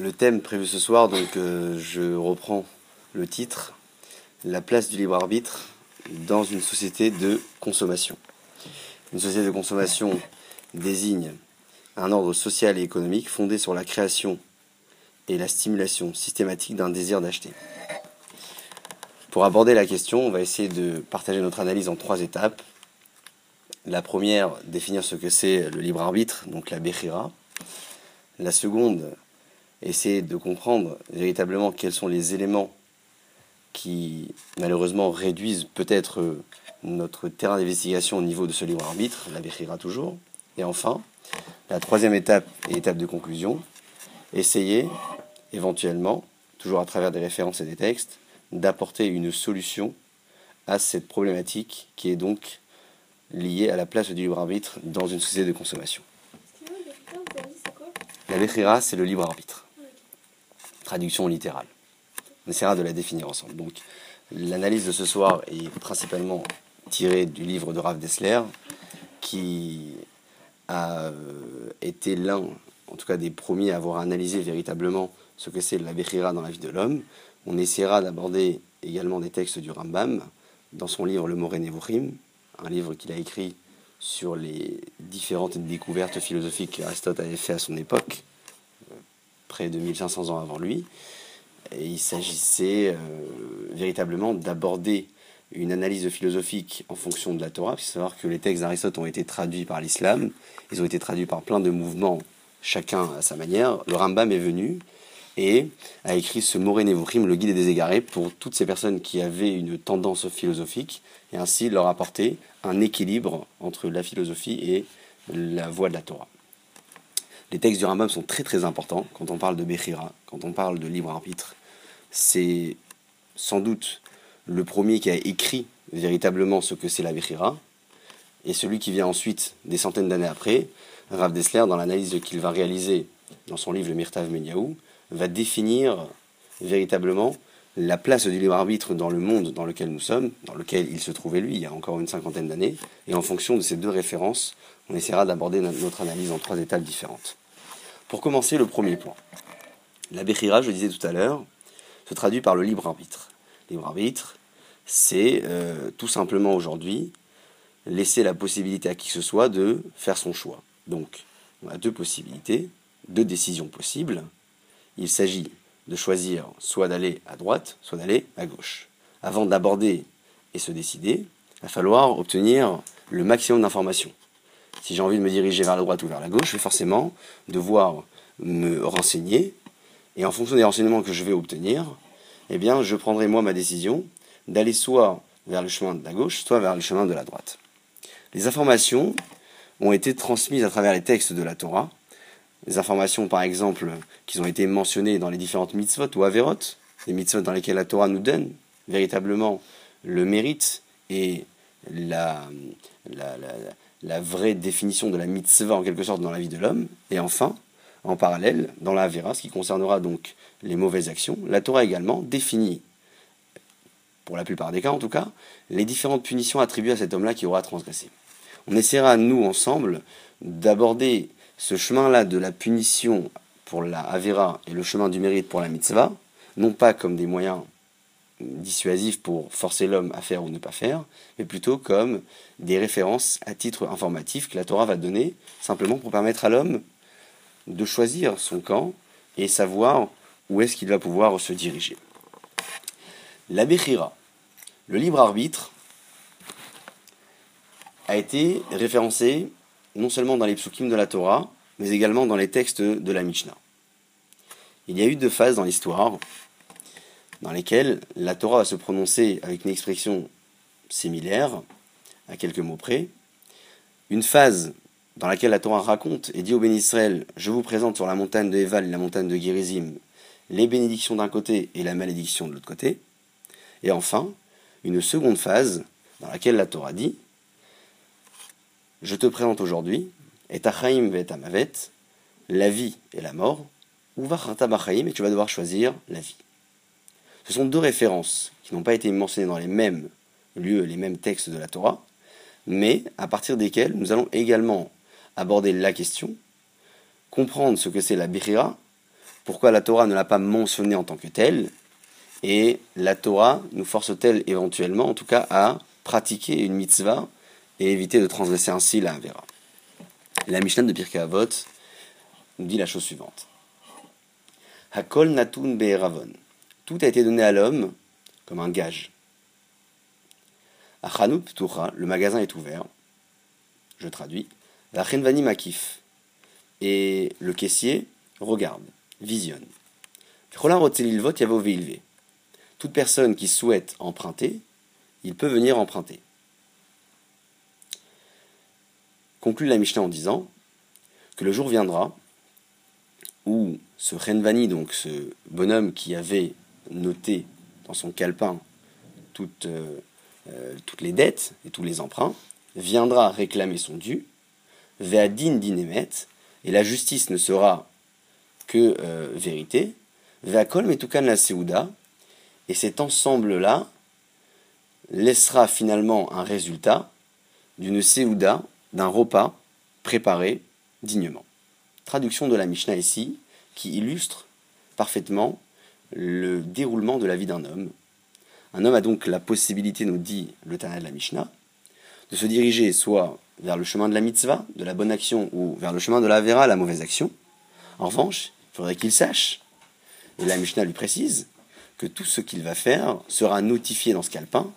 Le thème prévu ce soir, donc euh, je reprends le titre, la place du libre arbitre dans une société de consommation. Une société de consommation désigne un ordre social et économique fondé sur la création et la stimulation systématique d'un désir d'acheter. Pour aborder la question, on va essayer de partager notre analyse en trois étapes. La première, définir ce que c'est le libre arbitre, donc la Bechira. La seconde, essayer de comprendre véritablement quels sont les éléments qui malheureusement réduisent peut-être notre terrain d'investigation au niveau de ce libre arbitre, la Bechira toujours. Et enfin, la troisième étape et étape de conclusion, essayer éventuellement, toujours à travers des références et des textes, d'apporter une solution à cette problématique qui est donc liée à la place du libre arbitre dans une société de consommation. La Bechira, c'est le libre arbitre traduction littérale. On essaiera de la définir ensemble. Donc, l'analyse de ce soir est principalement tirée du livre de Rav Dessler, qui a euh, été l'un, en tout cas des premiers à avoir analysé véritablement ce que c'est la Bechira dans la vie de l'homme. On essaiera d'aborder également des textes du Rambam dans son livre Le Moré Nevuchim, un livre qu'il a écrit sur les différentes découvertes philosophiques qu'Aristote avait fait à son époque, près de 1500 ans avant lui. Il s'agissait euh, véritablement d'aborder une analyse philosophique en fonction de la Torah. Faut savoir que les textes d'Aristote ont été traduits par l'islam, ils ont été traduits par plein de mouvements, chacun à sa manière. Le Rambam est venu et a écrit ce Moré Nevuchim, le guide des égarés, pour toutes ces personnes qui avaient une tendance philosophique, et ainsi leur apporter un équilibre entre la philosophie et la voie de la Torah. Les textes du Rambam sont très très importants quand on parle de Bechira, quand on parle de libre arbitre. C'est sans doute le premier qui a écrit véritablement ce que c'est la Bechira, et celui qui vient ensuite, des centaines d'années après, Rav Dessler, dans l'analyse qu'il va réaliser dans son livre Mirtav Menyahu, va définir véritablement la place du libre arbitre dans le monde dans lequel nous sommes, dans lequel il se trouvait lui il y a encore une cinquantaine d'années, et en fonction de ces deux références, on essaiera d'aborder notre analyse en trois étapes différentes. Pour commencer, le premier point. La Bechira, je le disais tout à l'heure, se traduit par le libre arbitre. Libre arbitre, c'est euh, tout simplement aujourd'hui laisser la possibilité à qui que ce soit de faire son choix. Donc, on a deux possibilités, deux décisions possibles. Il s'agit de choisir soit d'aller à droite, soit d'aller à gauche. Avant d'aborder et se décider, il va falloir obtenir le maximum d'informations. Si j'ai envie de me diriger vers la droite ou vers la gauche, je vais forcément devoir me renseigner. Et en fonction des renseignements que je vais obtenir, eh bien, je prendrai moi ma décision d'aller soit vers le chemin de la gauche, soit vers le chemin de la droite. Les informations ont été transmises à travers les textes de la Torah. Les informations, par exemple, qui ont été mentionnées dans les différentes mitzvot ou averot, les mitzvot dans lesquelles la Torah nous donne véritablement le mérite et la, la, la, la vraie définition de la mitzvah en quelque sorte dans la vie de l'homme. Et enfin, en parallèle, dans la Avera, ce qui concernera donc les mauvaises actions, la Torah également définit, pour la plupart des cas en tout cas, les différentes punitions attribuées à cet homme-là qui aura transgressé. On essaiera, nous, ensemble, d'aborder ce chemin-là de la punition pour la Avera et le chemin du mérite pour la mitzvah, non pas comme des moyens dissuasif pour forcer l'homme à faire ou ne pas faire, mais plutôt comme des références à titre informatif que la Torah va donner, simplement pour permettre à l'homme de choisir son camp et savoir où est-ce qu'il va pouvoir se diriger. La Bechira, le libre arbitre, a été référencé non seulement dans les psukim de la Torah, mais également dans les textes de la Mishnah. Il y a eu deux phases dans l'histoire dans lesquels la Torah va se prononcer avec une expression similaire, à quelques mots près. Une phase dans laquelle la Torah raconte et dit au béni Israël Je vous présente sur la montagne de Eval et la montagne de Gerizim les bénédictions d'un côté et la malédiction de l'autre côté. Et enfin, une seconde phase dans laquelle la Torah dit Je te présente aujourd'hui, et Achaim et Amavet, la vie et la mort, ou Bachaim, et tu vas devoir choisir la vie. Ce sont deux références qui n'ont pas été mentionnées dans les mêmes lieux, les mêmes textes de la Torah, mais à partir desquels nous allons également aborder la question, comprendre ce que c'est la Bechira, pourquoi la Torah ne l'a pas mentionné en tant que tel, et la Torah nous force-t-elle éventuellement, en tout cas, à pratiquer une mitzvah et éviter de transgresser ainsi la Avera. La Mishnah de Pirkei Avot nous dit la chose suivante. Hakol natun be'eravon. Tout a été donné à l'homme comme un gage. Ptucha, le magasin est ouvert. Je traduis. Vachenvani makif. Et le caissier regarde, visionne. Toute personne qui souhaite emprunter, il peut venir emprunter. Conclut la Mishnah en disant que le jour viendra où ce Renvani, donc ce bonhomme qui avait noté dans son calepin toutes, euh, euh, toutes les dettes et tous les emprunts, viendra réclamer son dû, ve'adin dinemet, et la justice ne sera que euh, vérité, ve'akol metukan la seouda, et cet ensemble-là laissera finalement un résultat d'une seouda, d'un repas préparé dignement. Traduction de la Mishnah ici, qui illustre parfaitement le déroulement de la vie d'un homme. Un homme a donc la possibilité, nous dit le Tana de la Mishnah, de se diriger soit vers le chemin de la mitzvah, de la bonne action, ou vers le chemin de la vera, la mauvaise action. En revanche, il faudrait qu'il sache, et la Mishnah lui précise, que tout ce qu'il va faire sera notifié dans ce calepin,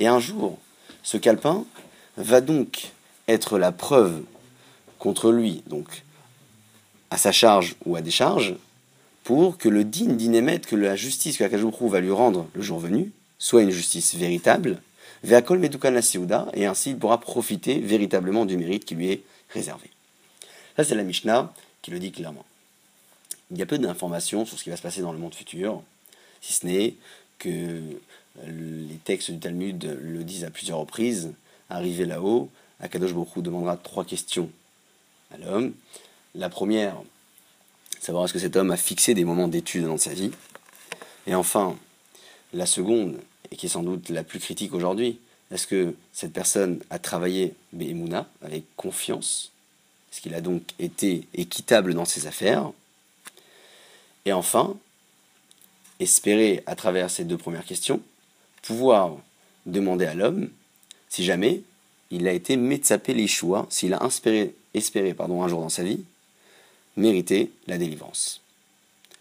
et un jour, ce calepin va donc être la preuve contre lui, donc à sa charge ou à des charges, pour que le din dinémet, que la justice que Akajoukru va lui rendre le jour venu, soit une justice véritable, Veakol Medukan et ainsi il pourra profiter véritablement du mérite qui lui est réservé. Ça, c'est la Mishnah qui le dit clairement. Il y a peu d'informations sur ce qui va se passer dans le monde futur, si ce n'est que les textes du Talmud le disent à plusieurs reprises. Arrivé là-haut, Akadosh Baruch demandera trois questions à l'homme. La première, savoir est-ce que cet homme a fixé des moments d'étude dans sa vie. Et enfin, la seconde, et qui est sans doute la plus critique aujourd'hui, est-ce que cette personne a travaillé Behemuna avec confiance? Est-ce qu'il a donc été équitable dans ses affaires? Et enfin, espérer à travers ces deux premières questions pouvoir demander à l'homme si jamais il a été métsapé les choix, s'il a espéré pardon, un jour dans sa vie, mériter la délivrance.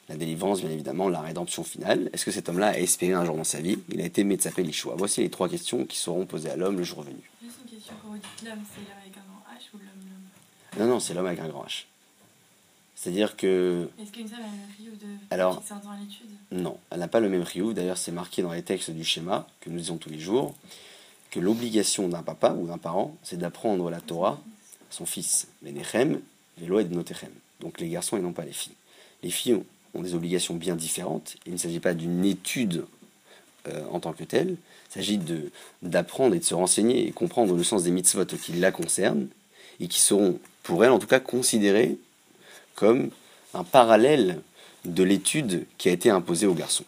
La délivrance, bien évidemment, la rédemption finale. Est-ce que cet homme-là a espéré un jour dans sa vie? Il a été métsapé les choix. Voici les trois questions qui seront posées à l'homme le jour venu. Juste une question, quand vous dites l'homme, c'est l'homme avec un grand H ou l'homme Non, non, c'est l'homme avec un grand H. C'est-à-dire que. Est-ce qu'une femme a le même riou de Alors, à l'étude? Non, elle n'a pas le même riou. D'ailleurs, c'est marqué dans les textes du schéma que nous lisons tous les jours que l'obligation d'un papa ou d'un parent, c'est d'apprendre la Torah à son fils. Menechem, Velo et Notechem. Donc les garçons et non pas les filles. Les filles ont, des obligations bien différentes. Il ne s'agit pas d'une étude euh, en tant que telle. Il s'agit d'apprendre et de se renseigner et comprendre le sens des mitzvot qui la concernent et qui seront, pour elle en tout cas, considérées comme un parallèle de l'étude qui a été imposée aux garçons.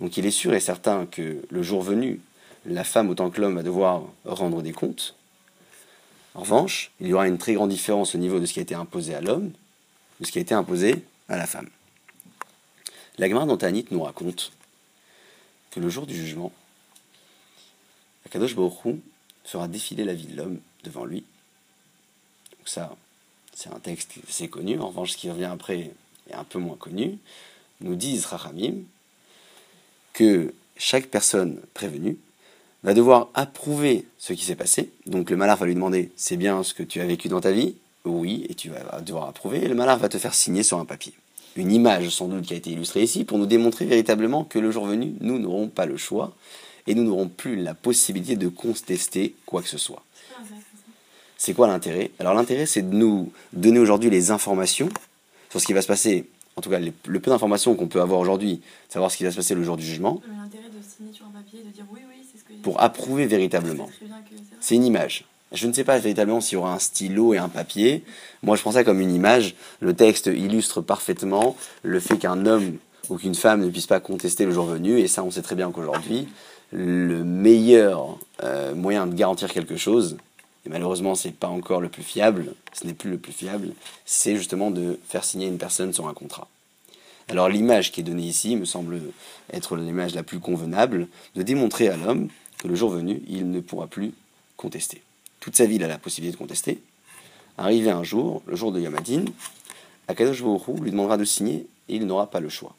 Donc il est sûr et certain que le jour venu, la femme autant que l'homme va devoir rendre des comptes. En revanche, il y aura une très grande différence au niveau de ce qui a été imposé à l'homme, de ce qui a été imposé à la femme. La Gemara dans Tanit nous raconte que le jour du jugement, Akadosh Baruch Hu fera défiler la vie de l'homme devant lui. Donc ça, c'est un texte qui est assez connu. En revanche, ce qui revient après est un peu moins connu. Nous disent Rachamim que chaque personne prévenue va devoir approuver ce qui s'est passé. Donc le malheur va lui demander c'est bien ce que tu as vécu dans ta vie Oui, et tu vas devoir approuver. Et le malheur va te faire signer sur un papier. Une image sans doute qui a été illustrée ici pour nous démontrer véritablement que le jour venu, nous n'aurons pas le choix et nous n'aurons plus la possibilité de contester quoi que ce soit. C'est quoi l'intérêt? Alors l'intérêt, c'est de nous donner aujourd'hui les informations sur ce qui va se passer, en tout cas les- le peu d'informations qu'on peut avoir aujourd'hui, savoir ce qui va se passer le jour du jugement, l'intérêt de signer sur un papier, de dire oui, oui, c'est ce que pour approuver véritablement. C'est une image. Je ne sais pas véritablement s'il y aura un stylo et un papier. Moi, je prends ça comme une image. Le texte illustre parfaitement le fait qu'un homme ou qu'une femme ne puisse pas contester le jour venu. Et ça, on sait très bien qu'aujourd'hui, le meilleur euh, moyen de garantir quelque chose, et malheureusement, c'est pas encore le plus fiable, ce n'est plus le plus fiable, c'est justement de faire signer une personne sur un contrat. Alors l'image qui est donnée ici me semble être l'image la plus convenable de démontrer à l'homme que le jour venu, il ne pourra plus contester. Toute sa il a la possibilité de contester. Arrivé un jour, le jour de Yamadin, Akadosh Baruch lui demandera de signer et il n'aura pas le choix.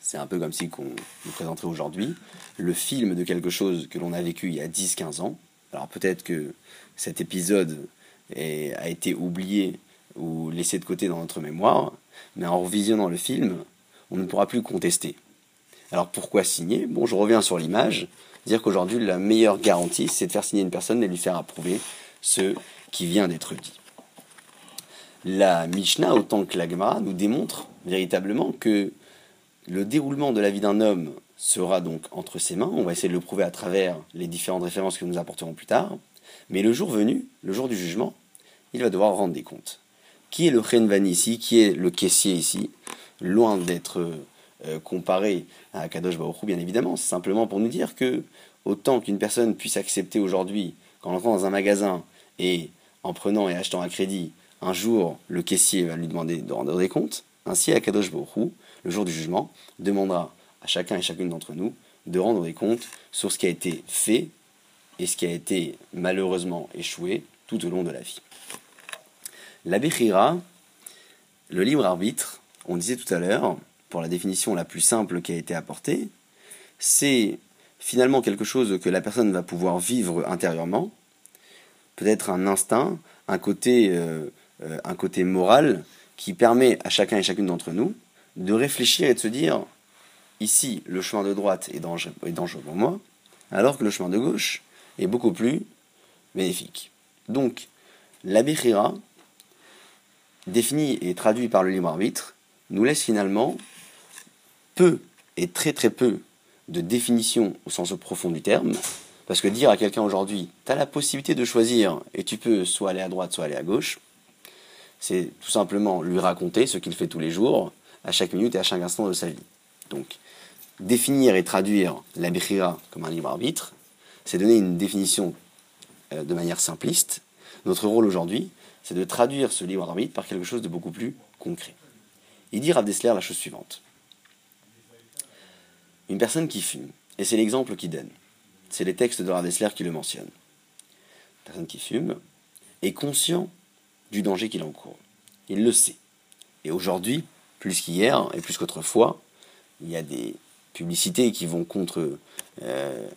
C'est un peu comme si on nous présenterait aujourd'hui le film de quelque chose que l'on a vécu il y a 10-15 ans. Alors peut-être que cet épisode a été oublié ou laissé de côté dans notre mémoire, mais en revisionnant le film, on ne pourra plus contester. Alors pourquoi signer? Bon, je reviens sur l'image, dire qu'aujourd'hui la meilleure garantie, c'est de faire signer une personne et lui faire approuver ce qui vient d'être dit. La Mishnah, autant que l'Agmara, nous démontre véritablement que le déroulement de la vie d'un homme sera donc entre ses mains. On va essayer de le prouver à travers les différentes références que nous apporterons plus tard. Mais le jour venu, le jour du jugement, il va devoir rendre des comptes. Qui est le Renvani ici? Qui est le caissier ici? Loin d'être euh, comparé à Kadosh Baruch bien évidemment. C'est simplement pour nous dire que autant qu'une personne puisse accepter aujourd'hui, qu'en entrant dans un magasin et en prenant et achetant un crédit, un jour le caissier va lui demander de rendre des comptes, ainsi Kadosh Baruch le jour du jugement, demandera à chacun et chacune d'entre nous de rendre des comptes sur ce qui a été fait et ce qui a été malheureusement échoué tout au long de la vie. La Bechira, le libre arbitre, on disait tout à l'heure, pour la définition la plus simple qui a été apportée, c'est finalement quelque chose que la personne va pouvoir vivre intérieurement, peut-être un instinct, un côté, euh, euh, moral qui permet à chacun et chacune d'entre nous de réfléchir et de se dire ici le chemin de droite est dangereux, pour moi, alors que le chemin de gauche est beaucoup plus bénéfique. Donc, la Bechira, défini et traduit par le libre arbitre, nous laisse finalement peu et très très peu de définition au sens profond du terme, parce que dire à quelqu'un aujourd'hui, tu as la possibilité de choisir et tu peux soit aller à droite, soit aller à gauche, c'est tout simplement lui raconter ce qu'il fait tous les jours, à chaque minute et à chaque instant de sa vie. Donc, définir et traduire la comme un libre arbitre, c'est donner une définition euh, de manière simpliste. Notre rôle aujourd'hui, c'est de traduire ce libre arbitre par quelque chose de beaucoup plus concret. Il dit à Dessler la chose suivante. Une personne qui fume, et c'est l'exemple qu'il donne, c'est les textes de Rav qui le mentionnent. Une personne qui fume est conscient du danger qu'il encourt. Il le sait. Et aujourd'hui, plus qu'hier et plus qu'autrefois, il y a des publicités qui vont contre euh,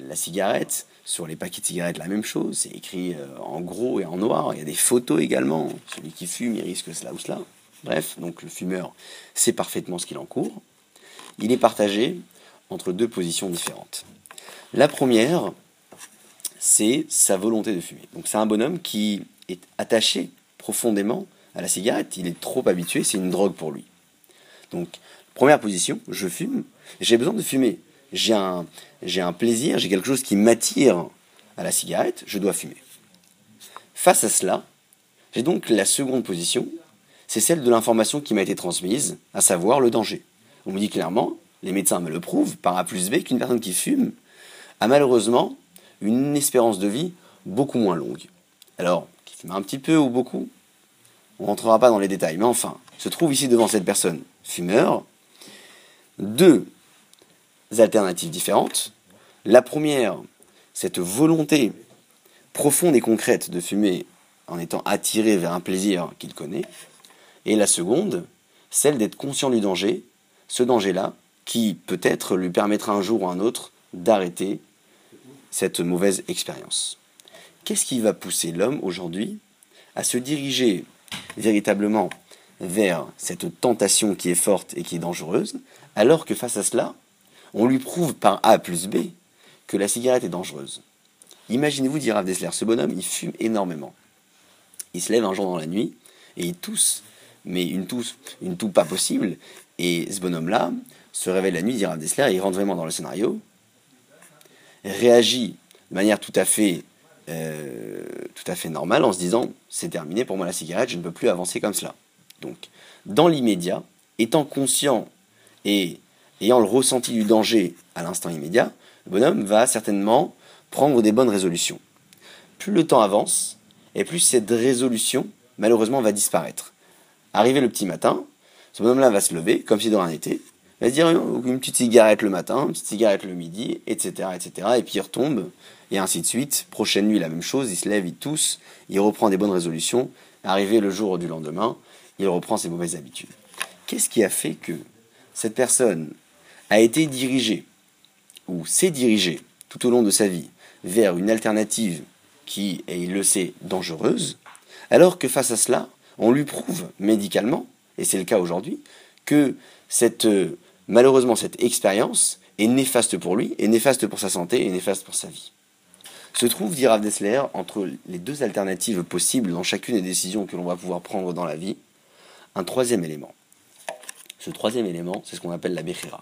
la cigarette. Sur les paquets de cigarettes, la même chose. C'est écrit euh, en gros et en noir. Il y a des photos également. Celui qui fume, il risque cela ou cela. Bref, donc le fumeur sait parfaitement ce qu'il encourt. Il est partagé entre deux positions différentes. La première, c'est sa volonté de fumer. Donc c'est un bonhomme qui est attaché profondément à la cigarette. Il est trop habitué, c'est une drogue pour lui. Donc, première position, je fume, j'ai besoin de fumer. J'ai un, j'ai un plaisir, j'ai quelque chose qui m'attire à la cigarette, je dois fumer. Face à cela, j'ai donc la seconde position, c'est celle de l'information qui m'a été transmise, à savoir le danger. On me dit clairement, les médecins me le prouvent, par A plus B, qu'une personne qui fume a malheureusement une espérance de vie beaucoup moins longue. Alors, qui fume un petit peu ou beaucoup, on ne rentrera pas dans les détails, mais enfin, se trouve ici devant cette personne fumeur deux alternatives différentes. La première, cette volonté profonde et concrète de fumer en étant attiré vers un plaisir qu'il connaît. Et la seconde, celle d'être conscient du danger, ce danger-là, qui peut-être lui permettra un jour ou un autre d'arrêter cette mauvaise expérience. Qu'est-ce qui va pousser l'homme aujourd'hui à se diriger véritablement vers cette tentation qui est forte et qui est dangereuse, alors que face à cela, on lui prouve par A plus B que la cigarette est dangereuse? Imaginez-vous, dit Rav Dessler, ce bonhomme, il fume énormément. Il se lève un jour dans la nuit et il tousse, mais une tousse, une toux pas possible. Et ce bonhomme-là se réveille la nuit, dit Rav Dessler, il rentre vraiment dans le scénario, réagit de manière tout à fait, euh, tout à fait normale en se disant c'est terminé pour moi la cigarette, je ne peux plus avancer comme cela. Donc, dans l'immédiat, étant conscient et ayant le ressenti du danger à l'instant immédiat, le bonhomme va certainement prendre des bonnes résolutions. Plus le temps avance, et plus cette résolution, malheureusement, va disparaître. Arrivé le petit matin, Ce bonhomme-là va se lever, comme si de rien n'était, va se dire une petite cigarette le matin, une petite cigarette le midi, etc., etc., et puis il retombe, et ainsi de suite. Prochaine nuit, la même chose, il se lève, il tousse, il reprend des bonnes résolutions. Arrivé le jour du lendemain, il reprend ses mauvaises habitudes. Qu'est-ce qui a fait que cette personne a été dirigée, ou s'est dirigée tout au long de sa vie, vers une alternative qui est, il le sait, dangereuse, alors que face à cela, on lui prouve médicalement, et c'est le cas aujourd'hui, que cette, euh, malheureusement cette expérience est néfaste pour lui, est néfaste pour sa santé, et néfaste pour sa vie. Se trouve, dit Rav Dessler, entre les deux alternatives possibles dans chacune des décisions que l'on va pouvoir prendre dans la vie, un troisième élément. Ce troisième élément, c'est ce qu'on appelle la Bechira.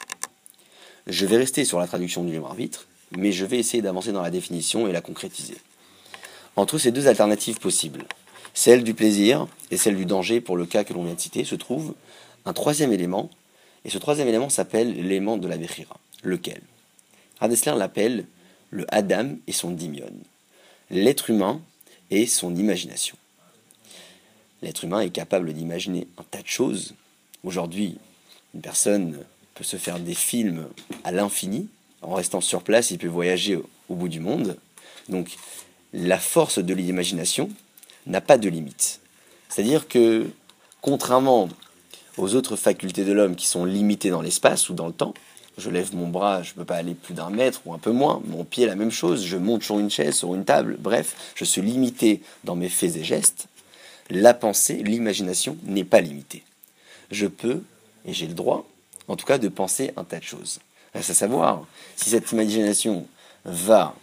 Je vais rester sur la traduction du libre arbitre, mais je vais essayer d'avancer dans la définition et la concrétiser. Entre ces deux alternatives possibles, celle du plaisir et celle du danger pour le cas que l'on vient de citer, se trouve un troisième élément, et ce troisième élément s'appelle l'élément de la Bechira. Lequel? Radesler l'appelle le Adam et son dimion, l'être humain et son imagination. L'être humain est capable d'imaginer un tas de choses. Aujourd'hui, une personne peut se faire des films à l'infini. En restant sur place, il peut voyager au bout du monde. Donc, la force de l'imagination n'a pas de limite. C'est-à-dire que, contrairement aux autres facultés de l'homme qui sont limitées dans l'espace ou dans le temps, je lève mon bras, je ne peux pas aller plus d'un mètre ou un peu moins, mon pied la même chose, je monte sur une chaise, sur une table, bref, je suis limité dans mes faits et gestes. La pensée, l'imagination n'est pas limitée. Je peux, et j'ai le droit, en tout cas, de penser un tas de choses. Reste à savoir si cette imagination va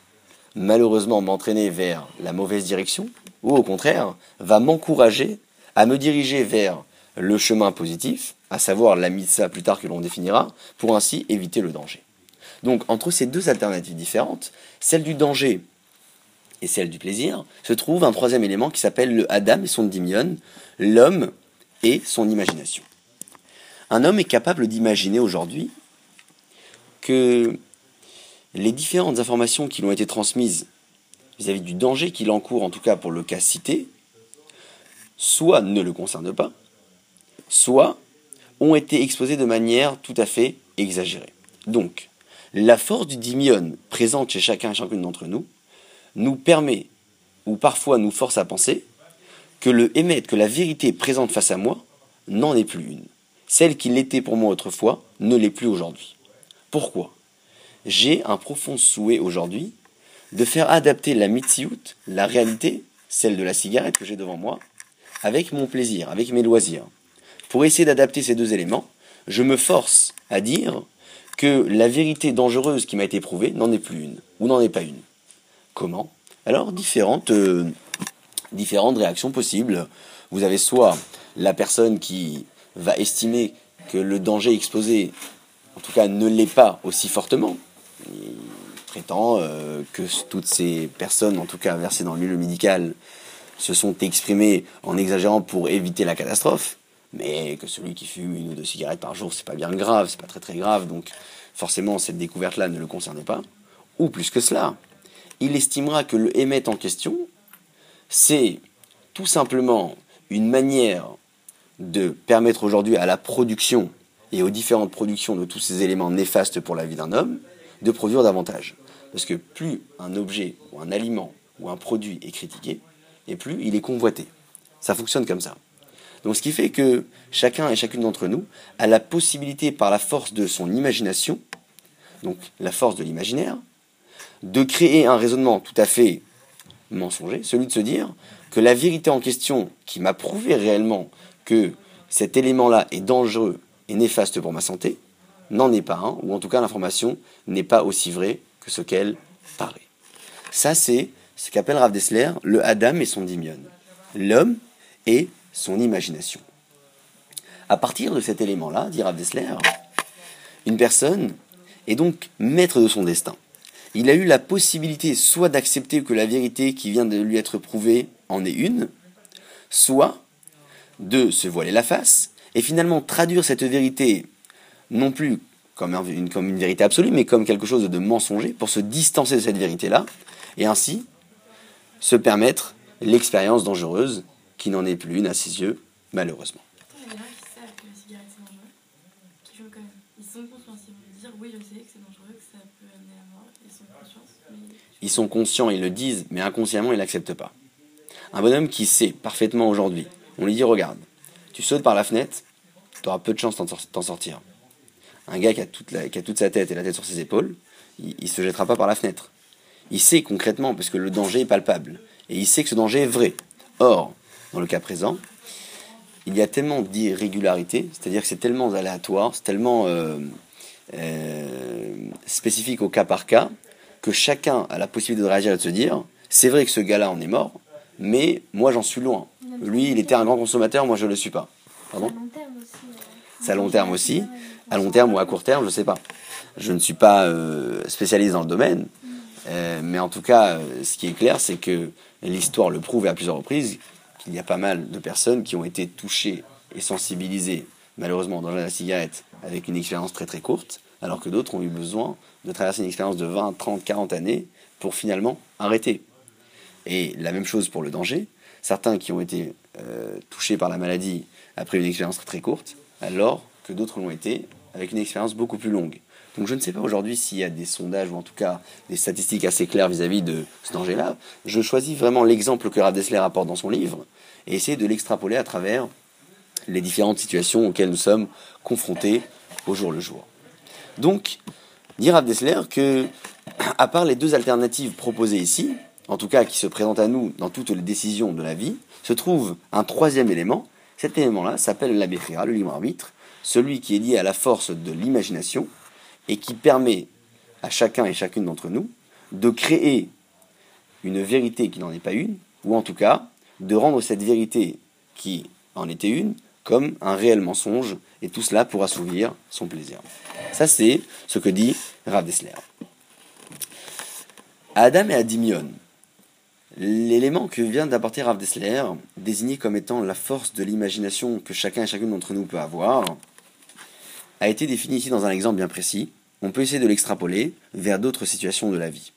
malheureusement m'entraîner vers la mauvaise direction, ou au contraire, va m'encourager à me diriger vers le chemin positif, à savoir la mitzvah plus tard que l'on définira, pour ainsi éviter le danger. Donc entre ces deux alternatives différentes, celle du danger et celle du plaisir, se trouve un troisième élément qui s'appelle le Adam et son dimion, l'homme et son imagination. Un homme est capable d'imaginer aujourd'hui que les différentes informations qui lui ont été transmises vis-à-vis du danger qu'il encourt, en tout cas pour le cas cité, soit ne le concernent pas, soit ont été exposés de manière tout à fait exagérée. Donc, la force du dimion présente chez chacun et chacune d'entre nous nous permet, ou parfois nous force à penser, que le émettre, que la vérité présente face à moi n'en est plus une. Celle qui l'était pour moi autrefois ne l'est plus aujourd'hui. Pourquoi? J'ai un profond souhait aujourd'hui de faire adapter la mitziout, la réalité, celle de la cigarette que j'ai devant moi, avec mon plaisir, avec mes loisirs. Pour essayer d'adapter ces deux éléments, je me force à dire que la vérité dangereuse qui m'a été prouvée n'en est plus une, ou n'en est pas une. Comment? Alors, différentes, euh, différentes réactions possibles. Vous avez soit la personne qui va estimer que le danger exposé, en tout cas, ne l'est pas aussi fortement. Prétend euh, que toutes ces personnes, en tout cas versées dans le milieu médical, se sont exprimées en exagérant pour éviter la catastrophe mais que celui qui fume une ou deux cigarettes par jour, c'est pas bien grave, c'est pas très très grave, donc forcément cette découverte-là ne le concernait pas. Ou plus que cela, il estimera que le émet en question, c'est tout simplement une manière de permettre aujourd'hui à la production et aux différentes productions de tous ces éléments néfastes pour la vie d'un homme de produire davantage. Parce que plus un objet ou un aliment ou un produit est critiqué, et plus il est convoité. Ça fonctionne comme ça. Donc ce qui fait que chacun et chacune d'entre nous a la possibilité par la force de son imagination, donc la force de l'imaginaire, de créer un raisonnement tout à fait mensonger, celui de se dire que la vérité en question qui m'a prouvé réellement que cet élément-là est dangereux et néfaste pour ma santé, n'en est pas un, ou en tout cas l'information n'est pas aussi vraie ce qu'elle paraît. Ça, c'est ce qu'appelle Rav Dessler le Adam et son dimion. L'homme est son imagination. À partir de cet élément-là, dit Rav Dessler, une personne est donc maître de son destin. Il a eu la possibilité soit d'accepter que la vérité qui vient de lui être prouvée en est une, soit de se voiler la face et finalement traduire cette vérité non plus comme une, comme une vérité absolue, mais comme quelque chose de mensonger pour se distancer de cette vérité-là et ainsi se permettre l'expérience dangereuse qui n'en est plus une à ses yeux, malheureusement. Ils sont conscients, ils le disent, mais inconsciemment, ils l'acceptent pas. Un bonhomme qui sait parfaitement aujourd'hui, on lui dit regarde, tu sautes par la fenêtre, tu auras peu de chance d'en sortir. Un gars qui a, toute la- qui a toute sa tête et la tête sur ses épaules, il, il se jettera pas par la fenêtre. Il sait concrètement, parce que le danger est palpable, et il sait que ce danger est vrai. Or, dans le cas présent, il y a tellement d'irrégularités, c'est-à-dire que c'est tellement aléatoire, c'est tellement euh, euh, spécifique au cas par cas, que chacun a la possibilité de réagir et de se dire c'est vrai que ce gars-là en est mort, mais moi j'en suis loin. Lui, il était un grand consommateur, moi je ne le suis pas. Pardon à long terme aussi. euh, C'est à long terme aussi. À long terme ou à court terme, je ne sais pas. Je ne suis pas euh, spécialiste dans le domaine, euh, mais en tout cas, euh, ce qui est clair, c'est que l'histoire le prouve à plusieurs reprises qu'il y a pas mal de personnes qui ont été touchées et sensibilisées, malheureusement, dans la cigarette, avec une expérience très très courte, alors que d'autres ont eu besoin de traverser une expérience de 20, 30, 40 années pour finalement arrêter. Et la même chose pour le danger. Certains qui ont été touchés par la maladie après une expérience très courte, alors que d'autres l'ont été avec une expérience beaucoup plus longue. Donc je ne sais pas aujourd'hui s'il y a des sondages ou en tout cas des statistiques assez claires vis-à-vis de ce danger-là. Je choisis vraiment l'exemple que Rav Dessler apporte dans son livre et essayer de l'extrapoler à travers les différentes situations auxquelles nous sommes confrontés au jour le jour. Donc, dit Rav Dessler que, à part les deux alternatives proposées ici, en tout cas qui se présentent à nous dans toutes les décisions de la vie, se trouve un troisième élément. Cet élément-là s'appelle la le libre arbitre, celui qui est lié à la force de l'imagination et qui permet à chacun et chacune d'entre nous de créer une vérité qui n'en est pas une, ou en tout cas de rendre cette vérité qui en était une comme un réel mensonge, et tout cela pour assouvir son plaisir. Ça, c'est ce que dit Rav Dessler. Adam et à Dimion, l'élément que vient d'apporter Rav Dessler, désigné comme étant la force de l'imagination que chacun et chacune d'entre nous peut avoir, a été défini ici dans un exemple bien précis. On peut essayer de l'extrapoler vers d'autres situations de la vie.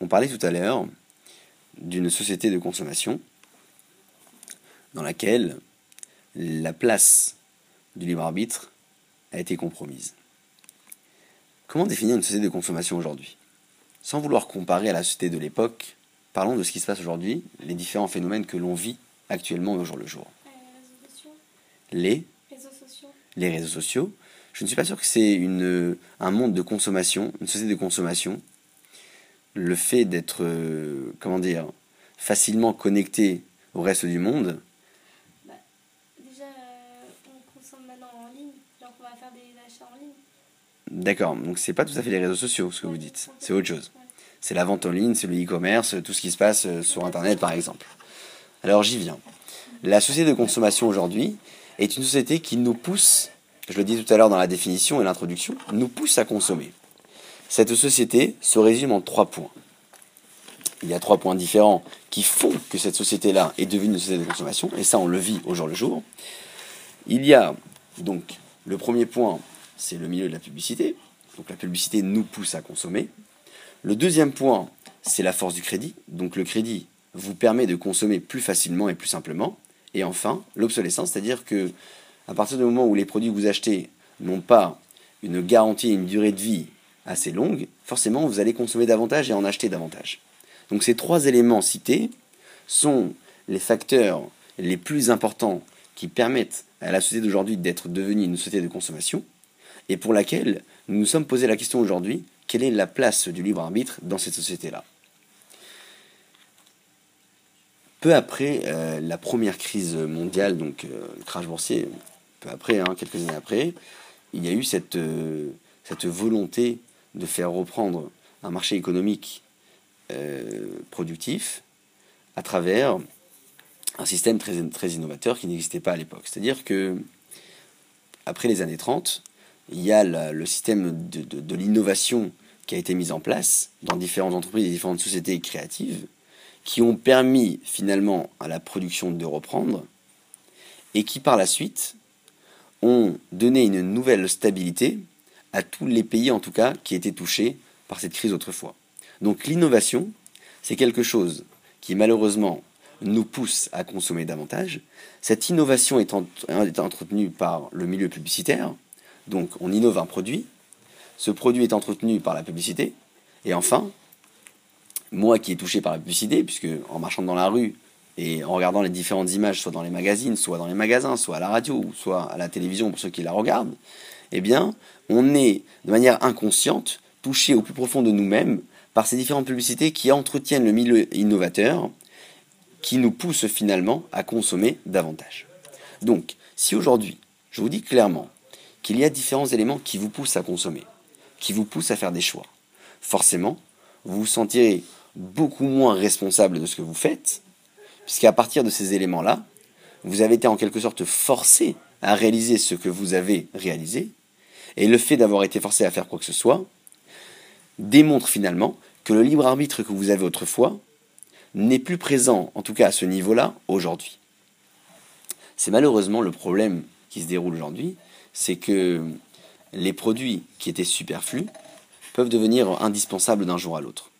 On parlait tout à l'heure d'une société de consommation dans laquelle la place du libre arbitre a été compromise. Comment définir une société de consommation aujourd'hui? Sans vouloir comparer à la société de l'époque, parlons de ce qui se passe aujourd'hui, les différents phénomènes que l'on vit actuellement au jour le jour. Les, Réseaux sociaux. les réseaux sociaux, je ne suis pas sûr que c'est une, un monde de consommation, une société de consommation. Le fait d'être, euh, comment dire, facilement connecté au reste du monde, Déjà, euh, on consomme maintenant en ligne, donc on va faire des achats en ligne. D'accord, donc c'est pas tout à fait les réseaux sociaux ce que vous dites, c'est autre chose. C'est la vente en ligne, c'est le e-commerce, tout ce qui se passe euh, sur Internet par exemple. Alors j'y viens. La société de consommation aujourd'hui est une société qui nous pousse, je le dis tout à l'heure dans la définition et l'introduction, nous pousse à consommer. Cette société se résume en trois points. Il y a trois points différents qui font que cette société-là est devenue une société de consommation, et ça on le vit au jour le jour. Il y a donc le premier point, c'est le milieu de la publicité. Donc la publicité nous pousse à consommer. Le deuxième point, c'est la force du crédit. Donc le crédit vous permet de consommer plus facilement et plus simplement. Et enfin, l'obsolescence, c'est-à-dire que à partir du moment où les produits que vous achetez n'ont pas une garantie et une durée de vie assez longue, forcément vous allez consommer davantage et en acheter davantage. Donc ces trois éléments cités sont les facteurs les plus importants qui permettent à la société d'aujourd'hui d'être devenue une société de consommation et pour laquelle nous nous sommes posé la question aujourd'hui, quelle est la place du libre arbitre dans cette société-là? Peu après euh, la première crise mondiale, donc euh, le crash boursier, peu après, hein, quelques années après, il y a eu cette, euh, cette volonté de faire reprendre un marché économique productif à travers un système très, très innovateur qui n'existait pas à l'époque. C'est-à-dire que, après les années 30, il y a le système de, de- l'innovation qui a été mis en place dans différentes entreprises et différentes sociétés créatives qui ont permis finalement à la production de reprendre et qui par la suite ont donné une nouvelle stabilité à tous les pays en tout cas qui étaient touchés par cette crise autrefois. Donc l'innovation, c'est quelque chose qui malheureusement nous pousse à consommer davantage. Cette innovation est, est entretenue par le milieu publicitaire. Donc on innove un produit. Ce produit est entretenu par la publicité. Et enfin, moi qui est touché par la publicité, puisque en marchant dans la rue et en regardant les différentes images, soit dans les magazines, soit dans les magasins, soit à la radio, soit à la télévision pour ceux qui la regardent, eh bien, on est de manière inconsciente touché au plus profond de nous-mêmes par ces différentes publicités qui entretiennent le milieu innovateur, qui nous poussent finalement à consommer davantage. Donc, si aujourd'hui, je vous dis clairement qu'il y a différents éléments qui vous poussent à consommer, qui vous poussent à faire des choix, forcément, vous vous sentirez beaucoup moins responsable de ce que vous faites, puisqu'à partir de ces éléments-là, vous avez été en quelque sorte forcé à réaliser ce que vous avez réalisé, et le fait d'avoir été forcé à faire quoi que ce soit démontre finalement que le libre arbitre que vous avez autrefois n'est plus présent, en tout cas à ce niveau-là, aujourd'hui. C'est malheureusement le problème qui se déroule aujourd'hui, c'est que les produits qui étaient superflus peuvent devenir indispensables d'un jour à l'autre.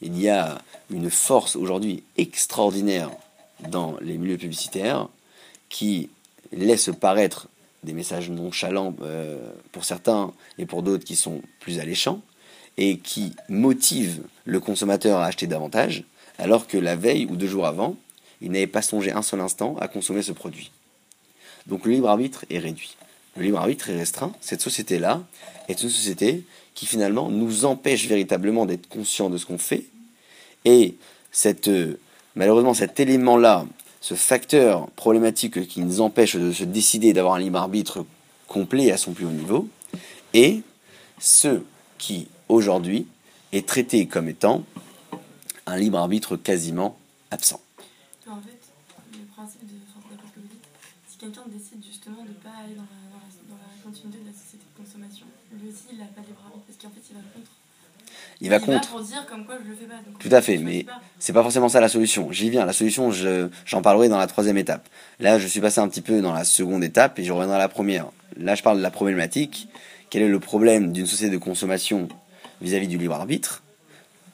Il y a une force aujourd'hui extraordinaire dans les milieux publicitaires qui laisse paraître des messages nonchalants euh, pour certains et pour d'autres qui sont plus alléchants et qui motivent le consommateur à acheter davantage alors que la veille ou deux jours avant, il n'avait pas songé un seul instant à consommer ce produit. Donc le libre arbitre est réduit. Le libre arbitre est restreint. Cette société-là est une société qui finalement nous empêche véritablement d'être conscients de ce qu'on fait. Et cette, euh, malheureusement cet élément-là ce facteur problématique qui nous empêche de se décider d'avoir un libre arbitre complet à son plus haut niveau, est ce qui, aujourd'hui, est traité comme étant un libre arbitre quasiment absent. En fait, le principe de quelqu'un décide justement de ne pas aller dans, la, continuité de la société de consommation, lui aussi, il n'a pas de libre arbitre, parce qu'en fait, il va contre il va contre. Tout à fait, mais c'est pas forcément ça la solution. J'y viens. La solution, j'en parlerai dans la troisième étape. Là, je suis passé un petit peu dans la seconde étape et je reviendrai à la première. Là, je parle de la problématique. Quel est le problème d'une société de consommation vis-à-vis du libre arbitre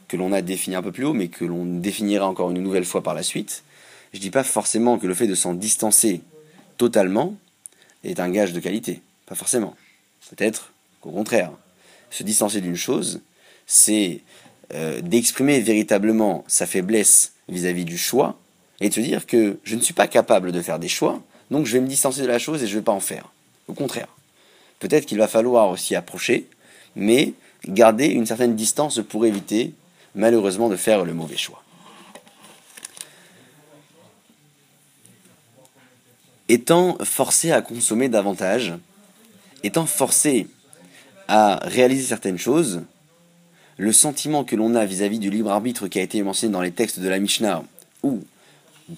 que l'on a défini un peu plus haut, mais que l'on définira encore une nouvelle fois par la suite? Je dis pas forcément que le fait de s'en distancer totalement est un gage de qualité. Pas forcément. Peut-être qu'au contraire, se distancer d'une chose, c'est euh, d'exprimer véritablement sa faiblesse vis-à-vis du choix et de se dire que je ne suis pas capable de faire des choix, donc je vais me distancer de la chose et je ne vais pas en faire. Au contraire. Peut-être qu'il va falloir s'y approcher, mais garder une certaine distance pour éviter malheureusement de faire le mauvais choix. Étant forcé à consommer davantage, étant forcé à réaliser certaines choses, le sentiment que l'on a vis-à-vis du libre arbitre qui a été mentionné dans les textes de la Mishnah, ou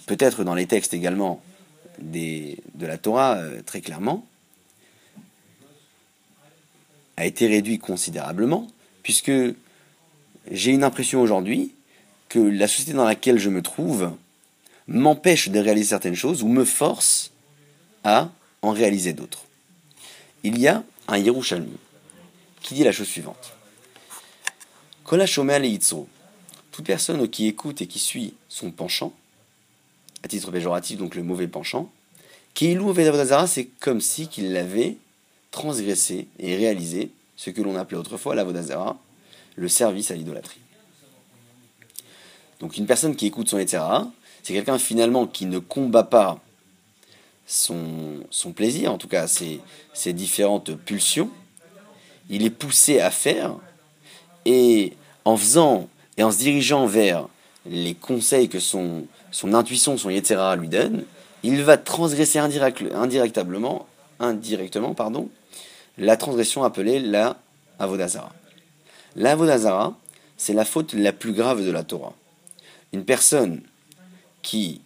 peut-être dans les textes également de la Torah, euh, très clairement, a été réduit considérablement, puisque j'ai une impression aujourd'hui que la société dans laquelle je me trouve m'empêche de réaliser certaines choses ou me force à en réaliser d'autres. Il y a un Yerushalmi qui dit la chose suivante. Toute personne qui écoute et qui suit son penchant, à titre péjoratif, donc le mauvais penchant, Keilu c'est comme si qu'il l'avait transgressé et réalisé ce que l'on appelait autrefois l'avodazara, le service à l'idolâtrie. Donc une personne qui écoute son etc., c'est quelqu'un finalement qui ne combat pas son, son plaisir, en tout cas ses, différentes pulsions, il est poussé à faire et en faisant et en se dirigeant vers les conseils que son, son intuition, son Yetzera lui donne, il va transgresser indirectement, indirectement pardon, la transgression appelée la Avodazara. La Avodazara, c'est la faute la plus grave de la Torah. Une personne qui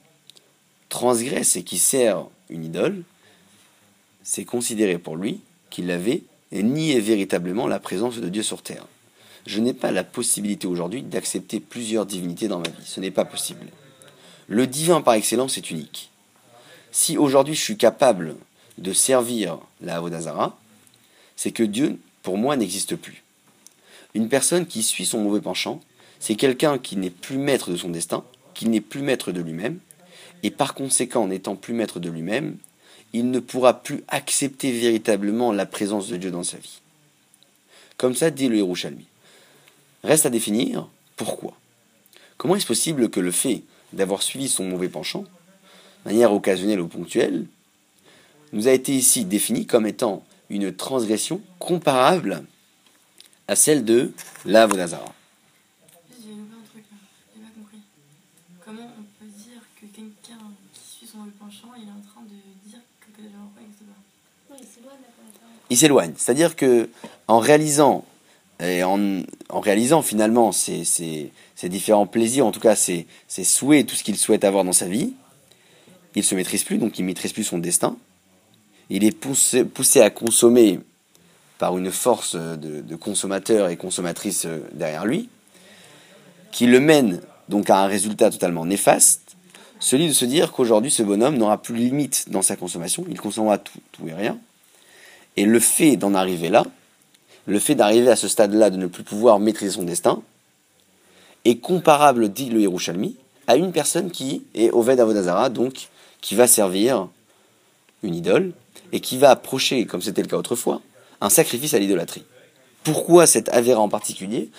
transgresse et qui sert une idole, c'est considéré pour lui qu'il avait nié véritablement la présence de Dieu sur terre je n'ai pas la possibilité aujourd'hui d'accepter plusieurs divinités dans ma vie. Ce n'est pas possible. Le divin par excellence est unique. Si aujourd'hui je suis capable de servir la Avodazara, c'est que Dieu, pour moi, n'existe plus. Une personne qui suit son mauvais penchant, c'est quelqu'un qui n'est plus maître de son destin, qu'il n'est plus maître de lui-même, et par conséquent, n'étant plus maître de lui-même, il ne pourra plus accepter véritablement la présence de Dieu dans sa vie. Comme ça dit le Yerushalmi. Reste à définir pourquoi. Comment est-ce possible que le fait d'avoir suivi son mauvais penchant, de manière occasionnelle ou ponctuelle, nous a été ici défini comme étant une transgression comparable à celle de la Vodazara J'ai loupé un truc là, j'ai pas compris. Comment on peut dire que quelqu'un qui suit son mauvais penchant, il est en train de dire que Kadosh Baruch Hu n'existe pas Oui, c'est loin de la connaissance. Il s'éloigne. C'est-à-dire que en réalisant en, réalisant finalement ses, ses- ses différents plaisirs, en tout cas ses, souhaits, tout ce qu'il souhaite avoir dans sa vie, il se maîtrise plus, donc il maîtrise plus son destin. Il est poussé, à consommer par une force de, de consommateur et consommatrice derrière lui, qui le mène donc à un résultat totalement néfaste, celui de se dire qu'aujourd'hui ce bonhomme n'aura plus limite dans sa consommation, il consommera tout et rien, et le fait d'en arriver là, le fait d'arriver à ce stade-là, de ne plus pouvoir maîtriser son destin, est comparable, dit le Yerushalmi, à une personne qui est Oved Avodazara, donc qui va servir une idole, et qui va approcher, comme c'était le cas autrefois, un sacrifice à l'idolâtrie. Pourquoi cette Avera en particulier?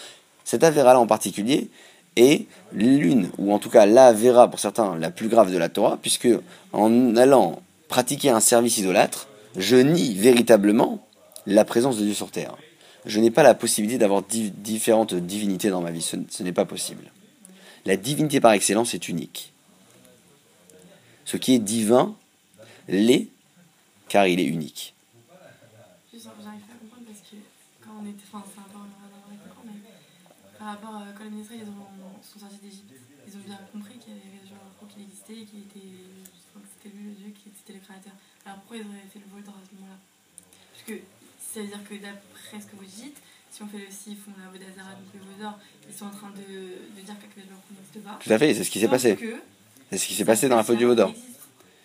Cette Avera-là en particulier est l'une, ou en tout cas la Avera pour certains, la plus grave de la Torah, puisque en allant pratiquer un service idolâtre, je nie véritablement la présence de Dieu sur terre. Je n'ai pas la possibilité d'avoir di- différentes divinités dans ma vie. Ce, ce n'est pas possible. La divinité par excellence est unique. Ce qui est divin l'est car il est unique. J'arrive pas à comprendre parce que quand on était. Enfin, c'est un peu Coran, mais par rapport à quand les ministres ils ont, sont sortis d'Égypte, ils ont bien compris qu'il y avait genre qu'il existait et qu'il était. enfin, que c'était lui le Dieu, que c'était le créateur. Alors pourquoi ils auraient fait le Vaudor à ce moment-là Parce que ça veut dire que d'après ce que vous dites, si on fait le sif, on a Vodazara, donc le Vaudor, ils sont en train de, de dire Hu n'existe pas. Tout à fait, c'est ce qui s'est passé. C'est ce qui s'est passé dans la faute du Vaudor.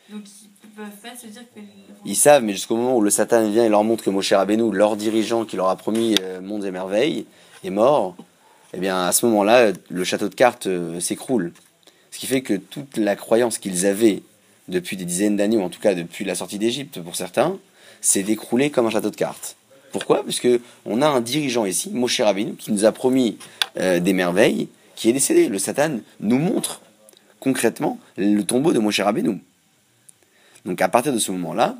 Donc ils peuvent pas se dire que. Ils savent, mais jusqu'au moment où le Satan vient et leur montre que Moshe Rabbeinu, leur dirigeant qui leur a promis euh, mondes et merveilles, est mort, eh bien à ce moment-là, le château de cartes euh, s'écroule. Ce qui fait que toute la croyance qu'ils avaient depuis des dizaines d'années, ou en tout cas depuis la sortie d'Égypte pour certains, s'est écroulée comme un château de cartes. Pourquoi? Parce on a un dirigeant ici, Moshe Rabbeinu, qui nous a promis euh, des merveilles, qui est décédé. Le Satan nous montre concrètement le tombeau de Moshe Rabbeinu. Donc à partir de ce moment-là,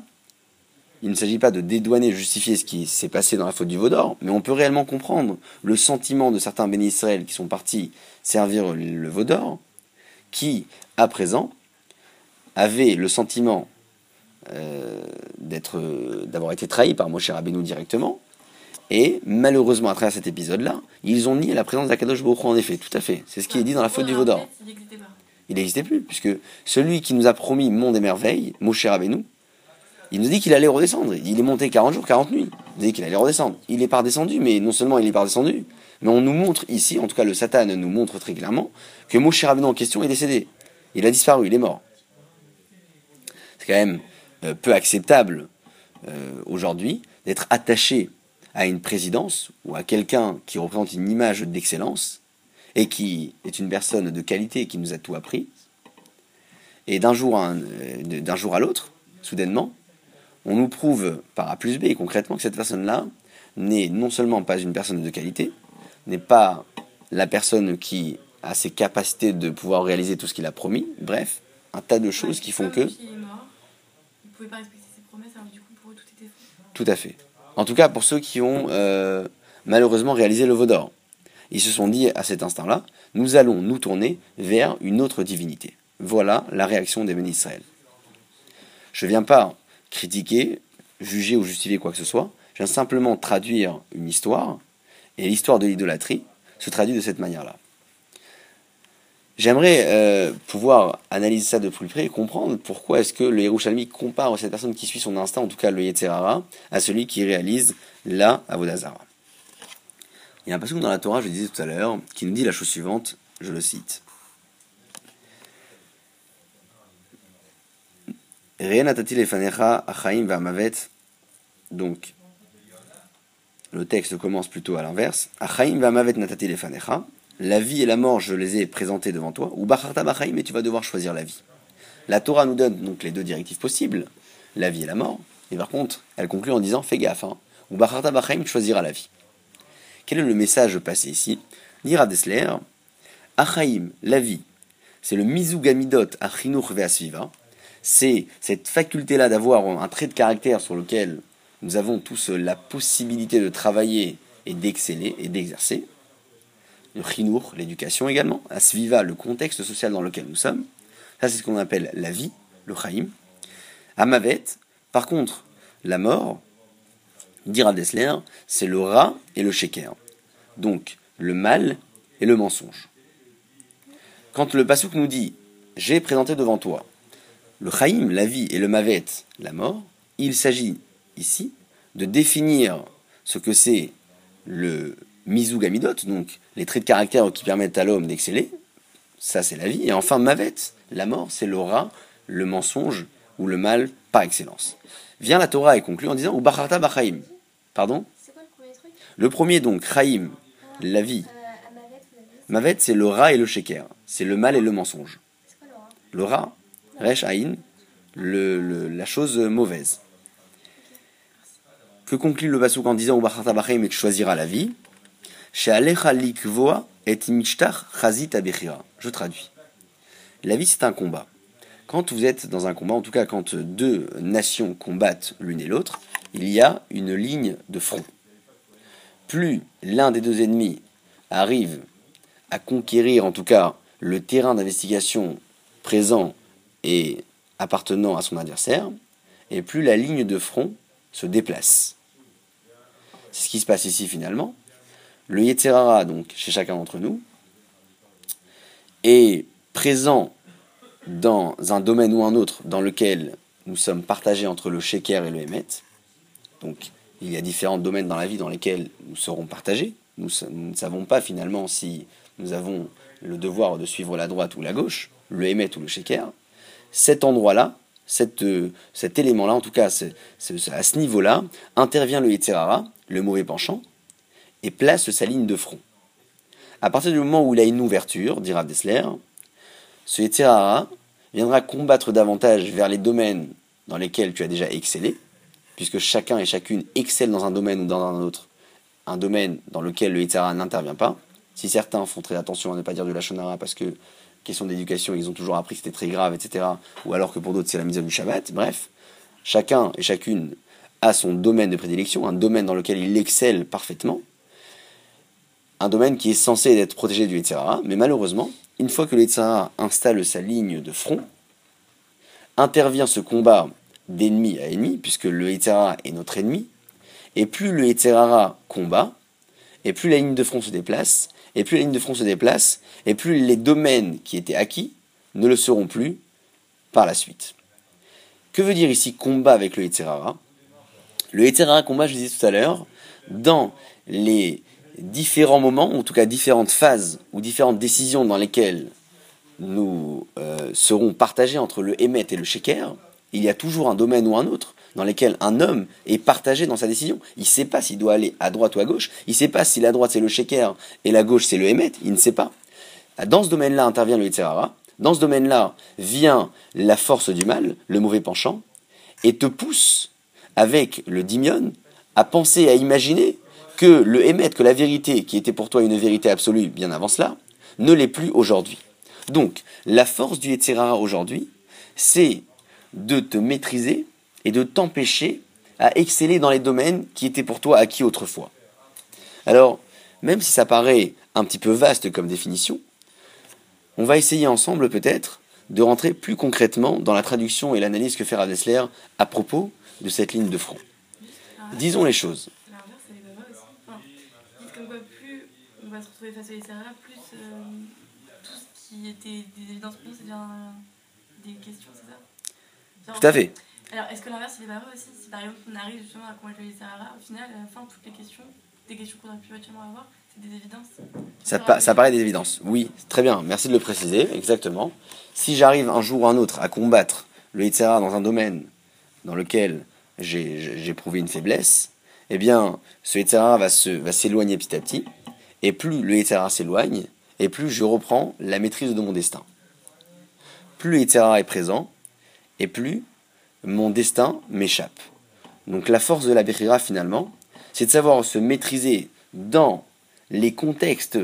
il ne s'agit pas de dédouaner, justifier ce qui s'est passé dans la faute du Vaudor, mais on peut réellement comprendre le sentiment de certains bénis Israël qui sont partis servir le Vaudor, qui, à présent, avaient le sentiment euh, d'avoir été trahis par Moshe Rabbeinu directement, et malheureusement, à travers cet épisode-là, ils ont nié la présence d'Akadosh Baruch en effet, tout à fait. C'est ce qui est dit dans la faute du Vaudor il n'existait plus, puisque celui qui nous a promis monde et merveilles, Moshe Rabbeinu, il nous dit qu'il allait redescendre. Il est monté 40 jours, 40 nuits. Il dit qu'il allait redescendre. Il est redescendu, mais non seulement il est redescendu, mais on nous montre ici, en tout cas le Satan nous montre très clairement, que Moshe Rabbeinu en question est décédé. Il a disparu, il est mort. C'est quand même euh, peu acceptable euh, aujourd'hui d'être attaché à une présidence ou à quelqu'un qui représente une image d'excellence et qui est une personne de qualité qui nous a tout appris. Et d'un jour à, euh, jour à l'autre, soudainement, on nous prouve par A plus B concrètement que cette personne-là n'est non seulement pas une personne de qualité, n'est pas la personne qui a ses capacités de pouvoir réaliser tout ce qu'il a promis, bref, un tas de choses qui font que... Pas respecter ses promesses, alors du coup, pour tout était. Tout à fait. En tout cas, pour ceux qui ont euh, malheureusement réalisé le Vaudor. Ils se sont dit à cet instant-là, nous allons nous tourner vers une autre divinité. Voilà la réaction des bénis Israël. Je ne viens pas critiquer, juger ou justifier quoi que ce soit. Je viens simplement traduire une histoire. Et l'histoire de l'idolâtrie se traduit de cette manière-là. J'aimerais euh, pouvoir analyser ça de plus près et comprendre pourquoi est-ce que le Yerushalmi compare cette personne qui suit son instinct, en tout cas le Yetzerara, à celui qui réalise la Avodazara. Il y a un passage dans la Torah, je le disais tout à l'heure, qui nous dit la chose suivante, je le cite. Donc, le texte commence plutôt à l'inverse. Achaim natati lefanecha. La vie et la mort, je les ai présentés devant toi, ou Bacharta Bachaim, mais tu vas devoir choisir la vie. La Torah nous donne donc les deux directives possibles, la vie et la mort, et par contre, elle conclut en disant fais gaffe, hein, ou Bacharta Bachaim, tu choisiras la vie. Quel est le message passé ici? Dira Desler, Achaim, la vie, c'est le Mizugamidot Achinur Veasviva, c'est cette faculté-là d'avoir un trait de caractère sur lequel nous avons tous la possibilité de travailler et d'exceller et d'exercer. Le chinour, l'éducation également. Asviva, le contexte social dans lequel nous sommes. Ça, c'est ce qu'on appelle la vie, le chaim. Amavet, par contre, la mort, dira Dessler, c'est le rat et le sheker. Donc, le mal et le mensonge. Quand le Passouk nous dit J'ai présenté devant toi le chaim, la vie, et le mavet, la mort, il s'agit ici de définir ce que c'est le mizugamidot, donc les traits de caractère qui permettent à l'homme d'exceller, ça c'est la vie, et enfin mavet, la mort, c'est l'aura, le mensonge ou le mal par excellence. Vient la Torah et conclut en disant ou bacharta bachaim. Pardon? Quoi le premier truc? Le premier donc, chaim, la vie. euh, Mavet, c'est le rat et le sheker. C'est le mal et le mensonge. Laura? Resh aïn, le, le- la chose mauvaise. Que conclut le Basouk en disant Ubacharta Bachem et tu choisiras la vie? Et. Je traduis. La vie, c'est un combat. Quand vous êtes dans un combat, en tout cas quand deux nations combattent l'une et l'autre, il y a une ligne de front. Plus l'un des deux ennemis arrive à conquérir, en tout cas, le terrain d'investigation présent et appartenant à son adversaire, et plus la ligne de front se déplace. C'est ce qui se passe ici finalement. Le Yetzerara, donc chez chacun d'entre nous, est présent dans un domaine ou un autre dans lequel nous sommes partagés entre le Sheker et le Hémet. Donc il y a différents domaines dans la vie dans lesquels nous serons partagés. Nous, ne savons pas finalement si nous avons le devoir de suivre la droite ou la gauche, le Hémet ou le Sheker. Cet endroit-là, cet élément-là, en tout cas à ce niveau-là, intervient le Yetzerara, le mauvais penchant, et place sa ligne de front. À partir du moment où il a une ouverture, dira Dessler, ce Yetzerara viendra combattre davantage vers les domaines dans lesquels tu as déjà excellé, puisque chacun et chacune excelle dans un domaine ou dans un autre, un domaine dans lequel le Yetzerara n'intervient pas. Si certains font très attention à ne pas dire de la Shonara parce que, question d'éducation, ils ont toujours appris que c'était très grave, etc., ou alors que pour d'autres c'est la mise du Shabbat, bref, chacun et chacune a son domaine de prédilection, un domaine dans lequel il excelle parfaitement, un domaine qui est censé être protégé du Yetzirah, mais malheureusement, une fois que le installe sa ligne de front, intervient ce combat d'ennemi à ennemi, puisque le Yetzirah est notre ennemi, et plus le Yetzirah combat, et plus la ligne de front se déplace, et plus la ligne de front se déplace, et plus les domaines qui étaient acquis ne le seront plus par la suite. Que veut dire ici combat avec le Yetzirah Le Yetzirah combat, je disais tout à l'heure, dans les différents moments, ou en tout cas différentes phases ou différentes décisions dans lesquelles nous euh, serons partagés entre le Hémet et le Sheker, il y a toujours un domaine ou un autre dans lequel un homme est partagé dans sa décision. Il ne sait pas s'il doit aller à droite ou à gauche, il ne sait pas si la droite c'est le Sheker et la gauche c'est le Hémet, il ne sait pas. Dans ce domaine-là intervient le Yetzirah, dans ce domaine-là vient la force du mal, le mauvais penchant, et te pousse avec le dimion à penser, à imaginer que le Hémet, que la vérité qui était pour toi une vérité absolue bien avant cela, ne l'est plus aujourd'hui. Donc, la force du Yetzirah aujourd'hui, c'est de te maîtriser et de t'empêcher à exceller dans les domaines qui étaient pour toi acquis autrefois. Alors, même si ça paraît un petit peu vaste comme définition, on va essayer ensemble peut-être de rentrer plus concrètement dans la traduction et l'analyse que fait Ravesler à propos de cette ligne de front. Disons les choses. L'inverse, elle est pas vraie aussi. Enfin, dites comme quoi, plus on va se retrouver face au Yetzirah, plus euh, tout ce qui était des évidences pour nous, c'est bien euh, des questions, c'est ça? Genre, Tout à fait. Alors, est-ce que l'inverse, il est pas vrai aussi? Si par exemple, on arrive justement à combattre le Yetzirah, au final, à la fin, toutes les questions, des questions qu'on aurait pu éventuellement avoir, c'est des évidences. Ça, pa- ça paraît des évidences. Oui, très bien, merci de le préciser, exactement. Si j'arrive un jour ou un autre à combattre le Yitzhara dans un domaine dans lequel j'ai prouvé une faiblesse, eh bien, ce Yitzhara va se- va s'éloigner petit à petit, et plus le Yitzhara s'éloigne, et plus je reprends la maîtrise de mon destin. Plus le Yetzirah est présent, et plus mon destin m'échappe. Donc la force de la Bechira finalement, c'est de savoir se maîtriser dans les contextes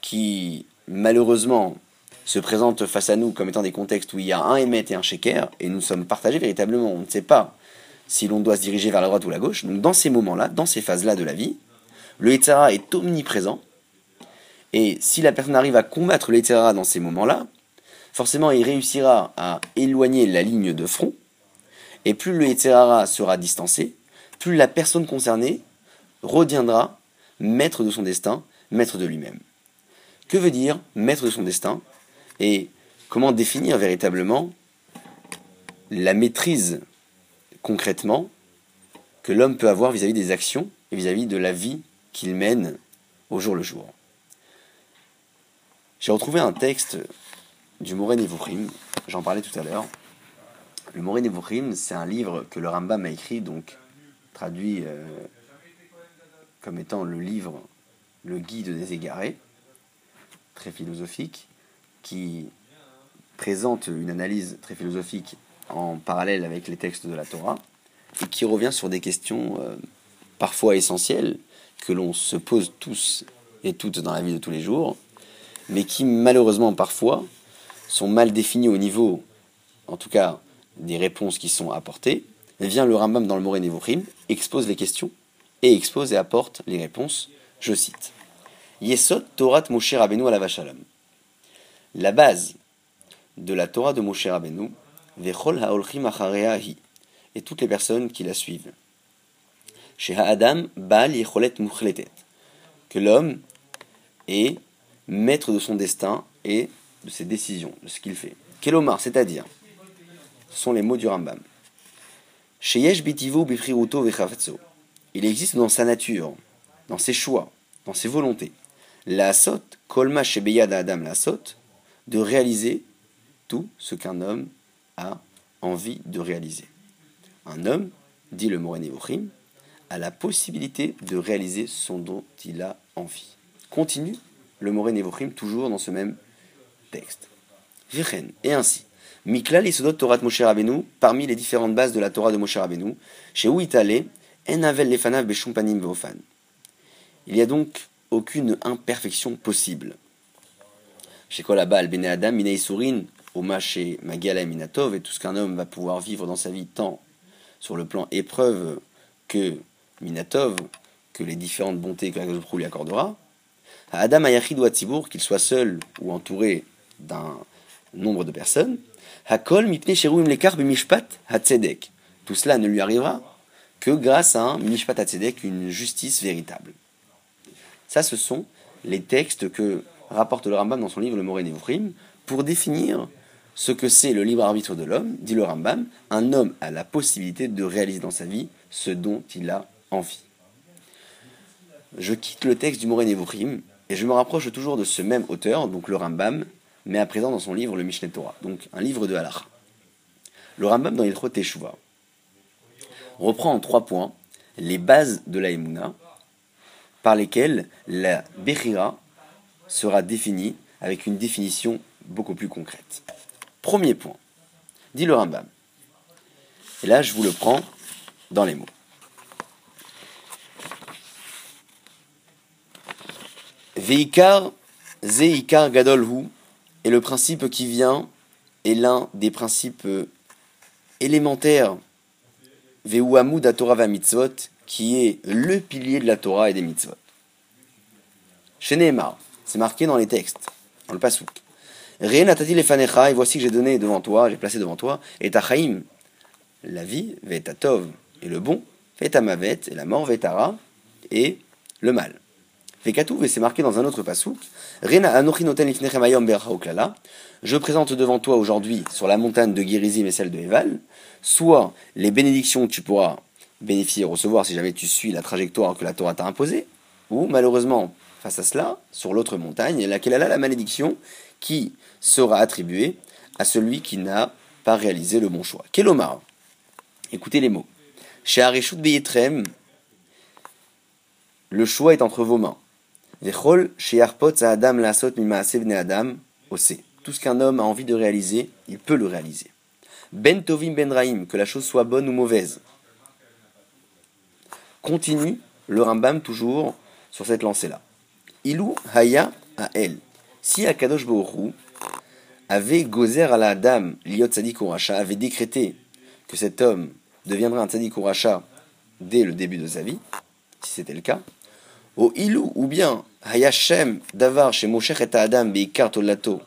qui malheureusement se présentent face à nous comme étant des contextes où il y a un émet et un shaker, et nous sommes partagés véritablement. On ne sait pas si l'on doit se diriger vers la droite ou la gauche. Donc dans ces moments-là, dans ces phases-là de la vie, le Yetzara est omniprésent. Et si la personne arrive à combattre le Yetzara dans ces moments-là, forcément il réussira à éloigner la ligne de front. Et plus le Yetzara sera distancé, plus la personne concernée reviendra maître de son destin, maître de lui-même. Que veut dire maître de son destin Et comment définir véritablement la maîtrise concrètement que l'homme peut avoir vis-à-vis des actions et vis-à-vis de la vie qu'il mène au jour le jour. J'ai retrouvé un texte du Moré Nevuchim, j'en parlais tout à l'heure. Le Moré Nevuchim, c'est un livre que le Rambam a écrit, donc traduit euh, comme étant le livre, le guide des égarés, très philosophique, qui présente une analyse très philosophique en parallèle avec les textes de la Torah, et qui revient sur des questions euh, parfois essentielles que l'on se pose tous et toutes dans la vie de tous les jours, mais qui malheureusement parfois sont mal définies au niveau, en tout cas, des réponses qui sont apportées. Vient le Rambam dans le Moré Nevuchim, expose les questions et expose et apporte les réponses. Je cite Yesod Torah Moshe Rabbeinu la. La base de la Torah de Moshe Rabbeinu, Vechol Haolchim Achareahi, et toutes les personnes qui la suivent. Chez Ha'adam Baal Yecholet Muchletet, que l'homme est maître de son destin et de ses décisions, de ce qu'il fait. Kelomar, c'est-à-dire, ce sont les mots du Rambam. Sheyesh Bitivo Bifriruto Vechavtso. Il existe dans sa nature, dans ses choix, dans ses volontés, la sot, kolma shebeyad adam la sot, de réaliser tout ce qu'un homme a envie de réaliser. Un homme, dit le Moré La possibilité de réaliser son dont il a envie. Continue le Moré Nevuchim toujours dans ce même texte. Et ainsi, Mikla l'isodot Torah Moshe Rabbeinu, parmi les différentes bases de la Torah de Moshe Rabbeinu, chez où en avel lefanav beshumpanim veofan. Il n'y a donc aucune imperfection possible. Chez Kolabal, Bene Adam, Minei Surin, Oma chez Magala Minatov, et tout ce qu'un homme va pouvoir vivre dans sa vie, tant sur le plan épreuve que Minatov, que les différentes bontés que la lui accordera. À Adam Ayachid ou Atzibour, qu'il soit seul ou entouré d'un nombre de personnes. Hakol mipne sheruim lekar mishpat hatzedek. Tout cela ne lui arrivera que grâce à un mishpat hatzedek, une justice véritable. Ça, ce sont les textes que rapporte le Rambam dans son livre Le Moré Nevuchim pour définir ce que c'est le libre arbitre de l'homme, dit le Rambam, un homme a la possibilité de réaliser dans sa vie ce dont il a Je quitte le texte du Moré Nevuchim et je me rapproche toujours de ce même auteur, donc le Rambam, mais à présent dans son livre le Mishneh Torah, donc un livre de Halach. Le Rambam dans Ilchot Teshuvah reprend en trois points les bases de la Emouna par lesquels la Bechira sera définie avec une définition beaucoup plus concrète. Premier point, dit le Rambam. Et là, je vous le prends dans les mots. Veikar, Zeikar Gadolhu est le principe qui vient, est l'un des principes élémentaires, Veuamud Torah Mitzvot, qui est le pilier de la Torah et des mitzvot. Chez Nehemar, c'est marqué dans les textes, dans le pasouk. Rien et voici que j'ai donné devant toi, j'ai placé devant toi, et ta chaim, la vie, tov, et le bon, mavet, et la mort, vetara, et le mal. Et c'est marqué dans un autre pasouk, je présente devant toi aujourd'hui, sur la montagne de Guérizim et celle de Eval, soit les bénédictions que tu pourras bénéficier, recevoir si jamais tu suis la trajectoire que la Torah t'a imposée, ou malheureusement, face à cela, sur l'autre montagne, laquelle a la malédiction qui sera attribuée à celui qui n'a pas réalisé le bon choix. Kelomar, écoutez les mots. Chez Beyetrem, le choix est entre vos mains. Tout ce qu'un homme a envie de réaliser, il peut le réaliser. Ben tovim ben que la chose soit bonne ou mauvaise. Continue le Rambam toujours sur cette lancée-là. Ilou haya a el. Si Akadosh Baruch avait gozer à la dame liot avait décrété que cet homme deviendrait un tzadik dès le début de sa vie, si c'était le cas, au ilou ou bien hayashem davar chez et Adam beikar lato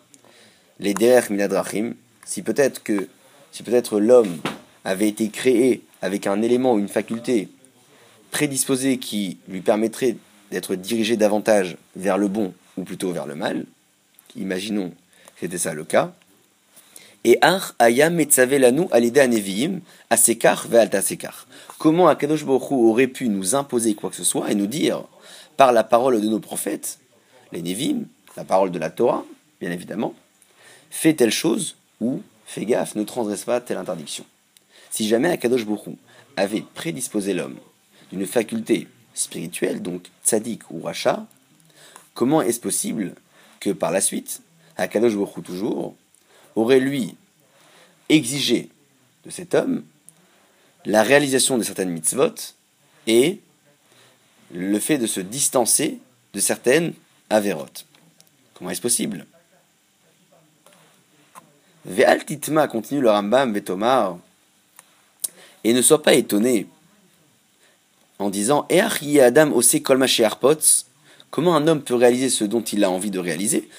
les derech minadrachim, si peut-être que si peut-être l'homme avait été créé avec un élément ou une faculté prédisposée qui lui permettrait d'être dirigé davantage vers le bon ou plutôt vers le mal, imaginons que c'était ça le cas, et Ar Ayam Metzavelanu Alida Neviim, Asekar Vealta Sekar. Comment Akadosh Baruch aurait pu nous imposer quoi que ce soit et nous dire, par la parole de nos prophètes, les Nevim, la parole de la Torah, bien évidemment, fais telle chose ou fais gaffe, ne transgresse pas telle interdiction. Si jamais Akadosh Baruch avait prédisposé l'homme d'une faculté spirituelle, donc tzaddik ou racha, comment est-ce possible que par la suite, Akadosh Baruch toujours, aurait lui exigé de cet homme la réalisation de certaines mitzvot et le fait de se distancer de certaines avérotes. Comment est-ce possible? Ve'al titma, continue le Rambam, Vetomar, et ne sois pas étonné en disant Adam Comment un homme peut réaliser ce dont il a envie de réaliser?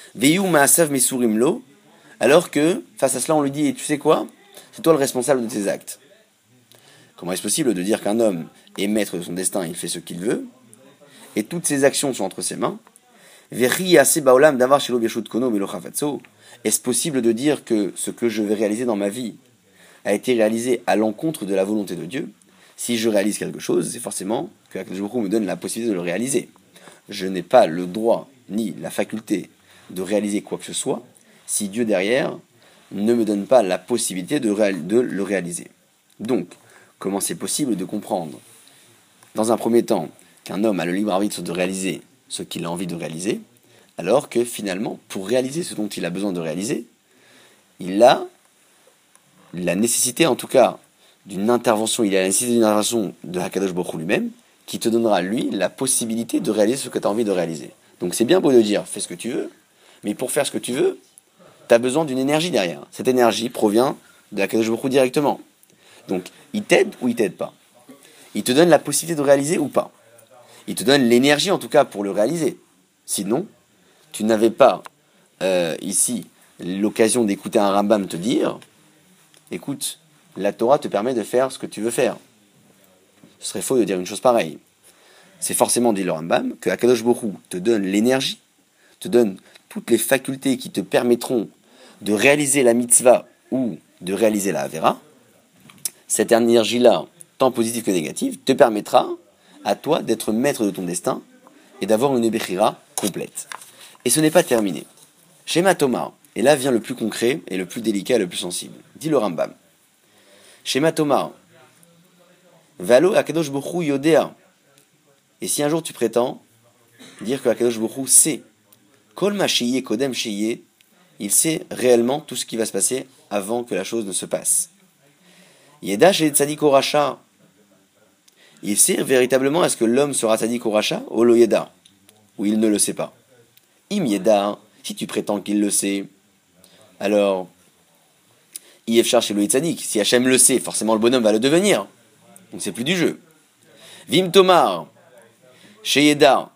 Alors que, face à cela, on lui dit Tu sais quoi? C'est toi le responsable de tes actes. Comment est-ce possible de dire qu'un homme est maître de son destin, il fait ce qu'il veut, et toutes ses actions sont entre ses mains? Est-ce possible de dire que ce que je vais réaliser dans ma vie a été réalisé à l'encontre de la volonté de Dieu? Si je réalise quelque chose, c'est forcément que Akadosh me donne la possibilité de le réaliser. Je n'ai pas le droit ni la faculté de réaliser quoi que ce soit si Dieu derrière ne me donne pas la possibilité de, le réaliser. Donc, comment c'est possible de comprendre, dans un premier temps, qu'un homme a le libre arbitre de réaliser ce qu'il a envie de réaliser, alors que finalement, pour réaliser ce dont il a besoin de réaliser, il a la nécessité, en tout cas, d'une intervention, il a la nécessité d'une intervention de Hakadosh Baruch lui-même, qui te donnera, lui, la possibilité de réaliser ce que tu as envie de réaliser. Donc c'est bien beau de dire, fais ce que tu veux, mais pour faire ce que tu veux, tu as besoin d'une énergie derrière. Cette énergie provient de Hakadosh Baruch directement. Donc, il t'aide ou il t'aide pas? Il te donne la possibilité de réaliser ou pas? Il te donne l'énergie, en tout cas, pour le réaliser. Sinon, tu n'avais pas, euh, ici, l'occasion d'écouter un Rambam te dire, écoute, la Torah te permet de faire ce que tu veux faire. Ce serait faux de dire une chose pareille. C'est forcément, dit le Rambam, que Akadosh Borou te donne l'énergie, te donne toutes les facultés qui te permettront de réaliser la mitzvah ou de réaliser la Avera. Cette énergie-là, tant positive que négative, te permettra à toi d'être maître de ton destin et d'avoir une Bechira complète. Et ce n'est pas terminé. Schéma Thomas, et là vient le plus concret et le plus délicat et le plus sensible. Dit le Rambam. Shema Thomas. Valo Akadosh Bokhu Yodea. Et si un jour tu prétends dire que Akadosh Bokhu sait, Kol Kodem il sait réellement tout ce qui va se passer avant que la chose ne se passe. Yeda Tzadik Racha. Il sait véritablement est-ce que l'homme sera Tzadik Racha ou lo Yeda, ou il ne le sait pas. Im Yeda, si tu prétends qu'il le sait, alors IF chez le Tzadik. Si Hachem le sait, forcément le bonhomme va le devenir. Donc c'est plus du jeu. Vim Tomar, chez Yeda,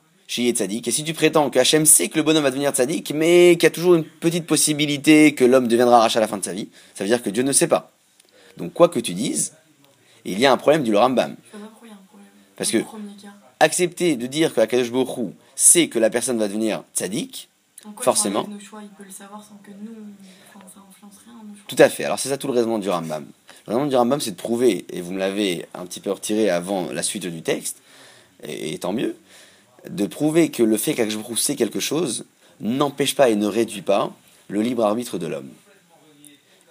Tzadik. Et si tu prétends que Hachem sait que le bonhomme va devenir Tzadik, mais qu'il y a toujours une petite possibilité que l'homme deviendra rachat à la fin de sa vie, ça veut dire que Dieu ne sait pas. Donc quoi que tu dises, il y a un problème du Rambam. Parce que accepter de dire que Akadosh Baruch sait que la personne va devenir Tzadik, forcément. Tout à fait. Alors c'est ça tout le raisonnement du Rambam. Le raisonnement du Rambam, c'est de prouver, et vous me l'avez un petit peu retiré avant la suite du texte, et, tant mieux, de prouver que le fait qu'Akashbrouk sait quelque chose n'empêche pas et ne réduit pas le libre arbitre de l'homme.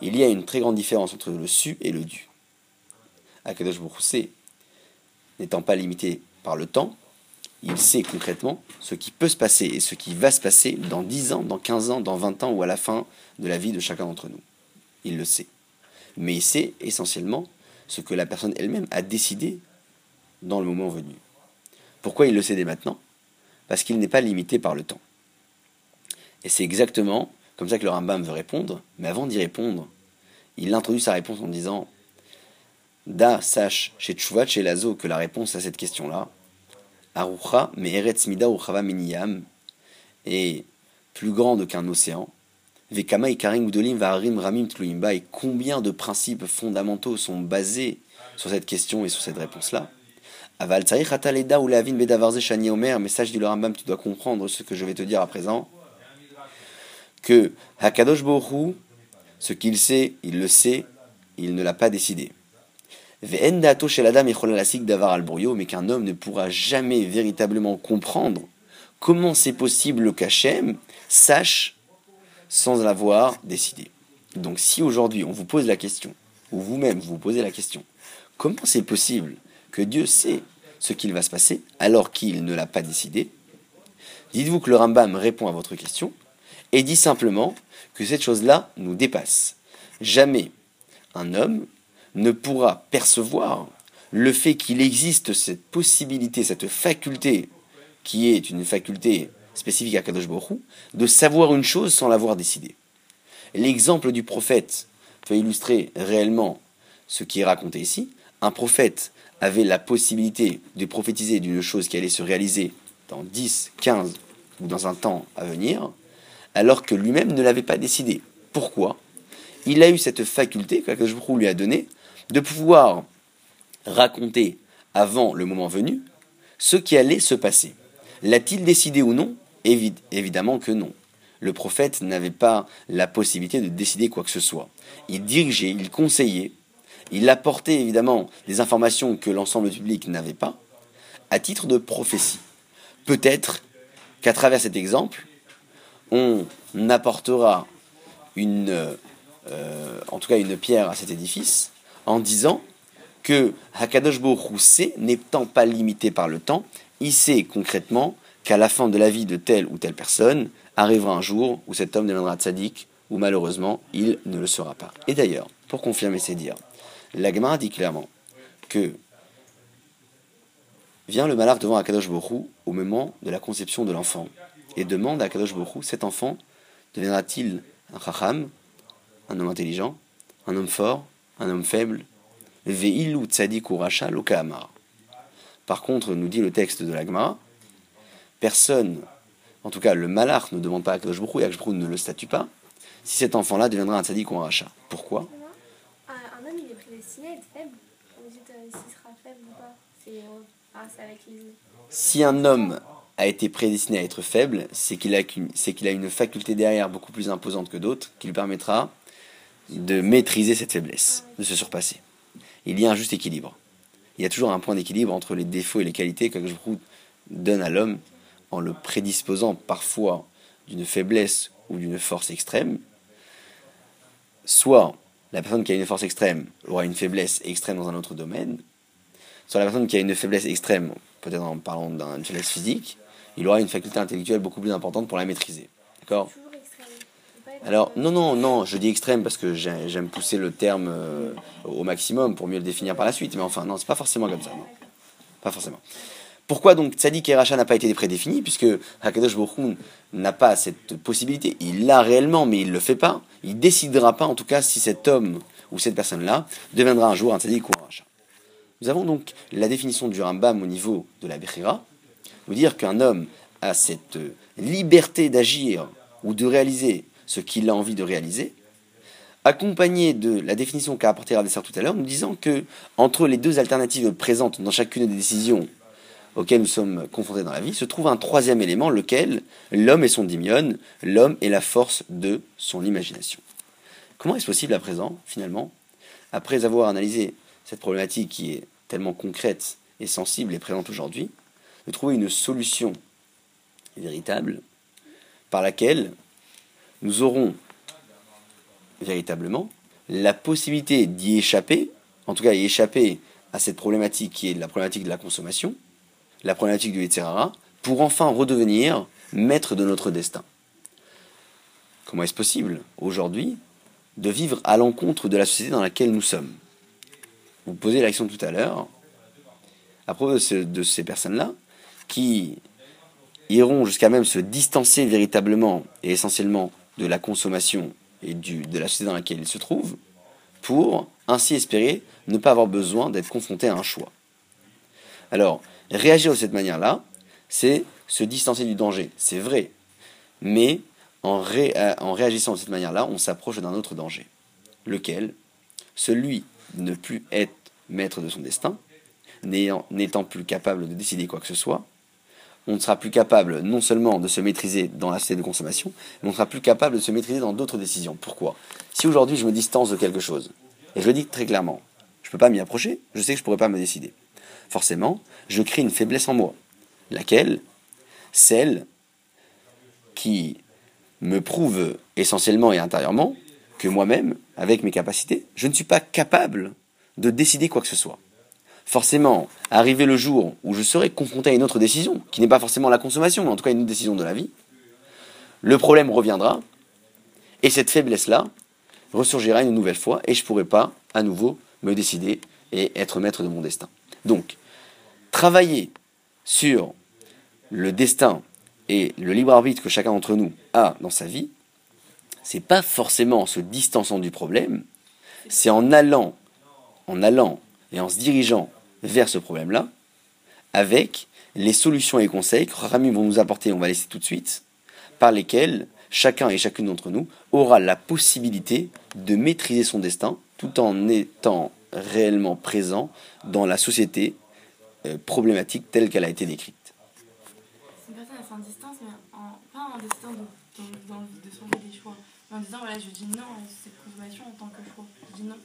Il y a une très grande différence entre le su et le dû. Akadosh sait, n'étant pas limité par le temps, il sait concrètement ce qui peut se passer et ce qui va se passer dans 10 ans, dans 15 ans, dans 20 ans ou à la fin de la vie de chacun d'entre nous. Il le sait. Mais il sait essentiellement ce que la personne elle-même a décidé dans le moment venu. Pourquoi il le sait dès maintenant? Parce qu'il n'est pas limité par le temps. Et c'est exactement comme ça que le Rambam veut répondre, mais avant d'y répondre, il introduit sa réponse en disant Da, sache chez Tchouvat, chez Lazo, que la réponse à cette question-là, Arucha, mais Eretz Mida Uchava Miniyam, est plus grande qu'un océan. Vekama Ikarim Udolim Vaharim Ramim Tluimba, et combien de principes fondamentaux sont basés sur cette question et sur cette réponse-là? Aval ou Lavin Bedavarze Shani Omer, message du Rambam, tu dois comprendre ce que je vais te dire à présent. Que Hakadosh Bohu, ce qu'il sait, il le sait, il ne l'a pas décidé mais qu'un homme ne pourra jamais véritablement comprendre comment c'est possible qu'Hachem sache sans l'avoir décidé. Donc si aujourd'hui on vous pose la question, ou vous-même vous vous posez la question, comment c'est possible que Dieu sait ce qu'il va se passer alors qu'il ne l'a pas décidé Dites-vous que le Rambam répond à votre question et dit simplement que cette chose-là nous dépasse. Jamais un homme ne pourra percevoir le fait qu'il existe cette possibilité, cette faculté, qui est une faculté spécifique à Kadosh Baruch de savoir une chose sans l'avoir décidé. L'exemple du prophète peut illustrer réellement ce qui est raconté ici. Un prophète avait la possibilité de prophétiser d'une chose qui allait se réaliser dans 10, 15 ou dans un temps à venir, alors que lui-même ne l'avait pas décidé. Pourquoi? Il a eu cette faculté que Kadosh lui a donnée de pouvoir raconter avant le moment venu ce qui allait se passer. L'a-t-il décidé ou non? Évidemment que non. Le prophète n'avait pas la possibilité de décider quoi que ce soit. Il dirigeait, il conseillait, il apportait évidemment des informations que l'ensemble public n'avait pas, à titre de prophétie. Peut-être qu'à travers cet exemple, on apportera une, euh, en tout cas une pierre à cet édifice, en disant que Hakadosh sait, n'étant pas limité par le temps, il sait concrètement qu'à la fin de la vie de telle ou telle personne, arrivera un jour où cet homme deviendra tzaddik, ou malheureusement, il ne le sera pas. Et d'ailleurs, pour confirmer ces dires, l'Agma dit clairement que vient le malheur devant Akadosh Borou au moment de la conception de l'enfant et demande à Akadosh Borou, cet enfant deviendra-t-il un chacham, un homme intelligent, un homme fort, un homme faible, Veilu tzadik racha Par contre, nous dit le texte de l'Agma, personne, en tout cas le malach ne demande pas à Kadosh et Akadosh ne le statue pas, si cet enfant-là deviendra un tzadik ou un racha. Pourquoi un, homme, il est euh, avec les... Si un homme a été prédestiné à être faible, c'est qu'il a, a une faculté derrière beaucoup plus imposante que d'autres qui lui permettra de maîtriser cette faiblesse, de se surpasser. Il y a un juste équilibre. Il y a toujours un point d'équilibre entre les défauts et les qualités que je donne à l'homme en le prédisposant parfois d'une faiblesse ou d'une force extrême. Soit la personne qui a une force extrême aura une faiblesse extrême dans un autre domaine, soit la personne qui a une faiblesse extrême, peut-être en parlant d'une faiblesse physique, il aura une faculté intellectuelle beaucoup plus importante pour la maîtriser. Alors, non, non, non, je dis extrême parce que j'aime pousser le terme euh, au maximum pour mieux le définir par la suite. Mais enfin, non, c'est pas forcément comme ça. Pas forcément. Pourquoi donc Tzadik et Racha n'a pas été prédéfini Puisque Hakadosh Baruch n'a pas cette possibilité? Il l'a réellement, mais il ne le fait pas. Il décidera pas, en tout cas, si cet homme ou cette personne-là deviendra un jour un Tzadik ou un Racha. Nous avons donc la définition du Rambam au niveau de la Bechira. Nous dire qu'un homme a cette liberté d'agir ou de réaliser ce qu'il a envie de réaliser, accompagné de la définition qu'a apporté Ravessar tout à l'heure, nous disant que entre les deux alternatives présentes dans chacune des décisions auxquelles nous sommes confrontés dans la vie, se trouve un troisième élément, lequel l'homme et son dimion, l'homme et la force de son imagination. Comment est-ce possible à présent, finalement, après avoir analysé cette problématique qui est tellement concrète et sensible et présente aujourd'hui, de trouver une solution véritable par laquelle nous aurons véritablement la possibilité d'y échapper, en tout cas y échapper à cette problématique qui est la problématique de la consommation, la problématique du Yetzirara pour enfin redevenir maître de notre destin. Comment est-ce possible aujourd'hui de vivre à l'encontre de la société dans laquelle nous sommes? Vous posez la question tout à l'heure à propos de, ces personnes-là qui iront jusqu'à même se distancer véritablement et essentiellement de la consommation et de la société dans laquelle ils se trouvent pour ainsi espérer ne pas avoir besoin d'être confrontés à un choix. Alors, réagir de cette manière-là, c'est se distancer du danger, c'est vrai. Mais en, euh, en réagissant de cette manière-là, on s'approche d'un autre danger. Lequel? Celui de ne plus être maître de son destin, n'étant plus capable de décider quoi que ce soit, on ne sera plus capable non seulement de se maîtriser dans la société de consommation, mais on sera plus capable de se maîtriser dans d'autres décisions. Pourquoi? Si aujourd'hui je me distance de quelque chose, et je le dis très clairement, je ne peux pas m'y approcher, je sais que je ne pourrai pas me décider. Forcément, je crée une faiblesse en moi. Laquelle? Celle qui me prouve essentiellement et intérieurement que moi-même, avec mes capacités, je ne suis pas capable de décider quoi que ce soit. Forcément, arriver le jour où je serai confronté à une autre décision, qui n'est pas forcément la consommation, mais en tout cas une décision de la vie, le problème reviendra, et cette faiblesse-là ressurgira une nouvelle fois, et je ne pourrai pas à nouveau me décider et être maître de mon destin. Donc, travailler sur le destin et le libre arbitre que chacun d'entre nous a dans sa vie, c'est pas forcément en se distançant du problème, c'est en allant, en allant et en se dirigeant vers ce problème-là, avec les solutions et conseils que Rami vont nous apporter, on va laisser tout de suite, par lesquels chacun et chacune d'entre nous aura la possibilité de maîtriser son destin tout en étant réellement présent dans la société euh, problématique telle qu'elle a été décrite. C'est une personne à sa distance, mais en, pas en décidant de, de, de changer choix, mais en disant voilà, je dis non à cette consommation en tant que choix. Je dis non.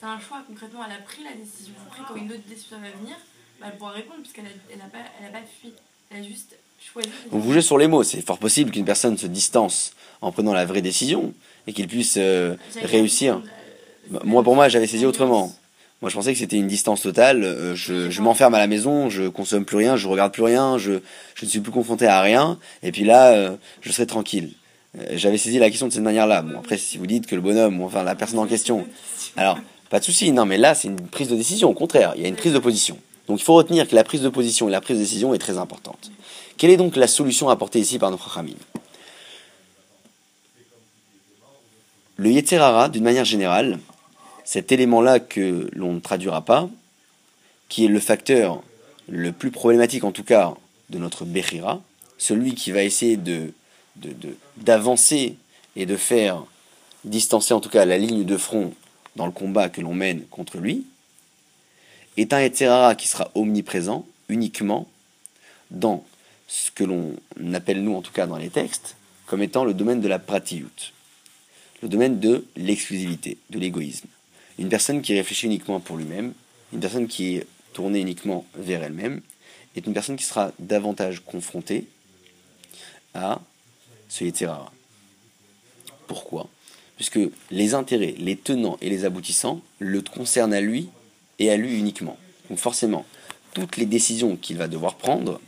C'est un choix, concrètement, elle a pris la décision. Après, quand une autre décision va venir, bah, elle pourra répondre, puisqu'elle n'a elle a pas, elle a pas fui. Elle a juste choisi. Vous bougez sur les mots, c'est fort possible qu'une personne se distance en prenant la vraie décision et qu'il puisse euh, réussir. Euh, moi, pour moi, j'avais saisi autrement. Moi, je pensais que c'était une distance totale. Euh, je, m'enferme à la maison, je consomme plus rien, je regarde plus rien, je, ne suis plus confronté à rien. Et puis là, euh, je serai tranquille. Euh, j'avais saisi la question de cette manière-là. Bon, après, si vous dites que le bonhomme, enfin la personne en question, alors pas de souci. Non, mais là, c'est une prise de décision. Au contraire, il y a une prise de position. Donc, il faut retenir que la prise de position et la prise de décision est très importante. Quelle est donc la solution apportée ici par notre Khamim? Le Yetzerara, d'une manière générale, cet élément-là que l'on ne traduira pas, qui est le facteur le plus problématique en tout cas de notre Bechira, celui qui va essayer d'avancer et de faire distancer en tout cas la ligne de front dans le combat que l'on mène contre lui, est un Etzerara qui sera omniprésent uniquement dans ce que l'on appelle nous en tout cas dans les textes comme étant le domaine de la pratiyut, le domaine de l'exclusivité, de l'égoïsme. Une personne qui réfléchit uniquement pour lui-même, une personne qui est tournée uniquement vers elle-même, est une personne qui sera davantage confrontée à ce Yetzirara. Pourquoi? Puisque les intérêts, les tenants et les aboutissants le concernent à lui et à lui uniquement. Donc forcément, toutes les décisions qu'il va devoir prendre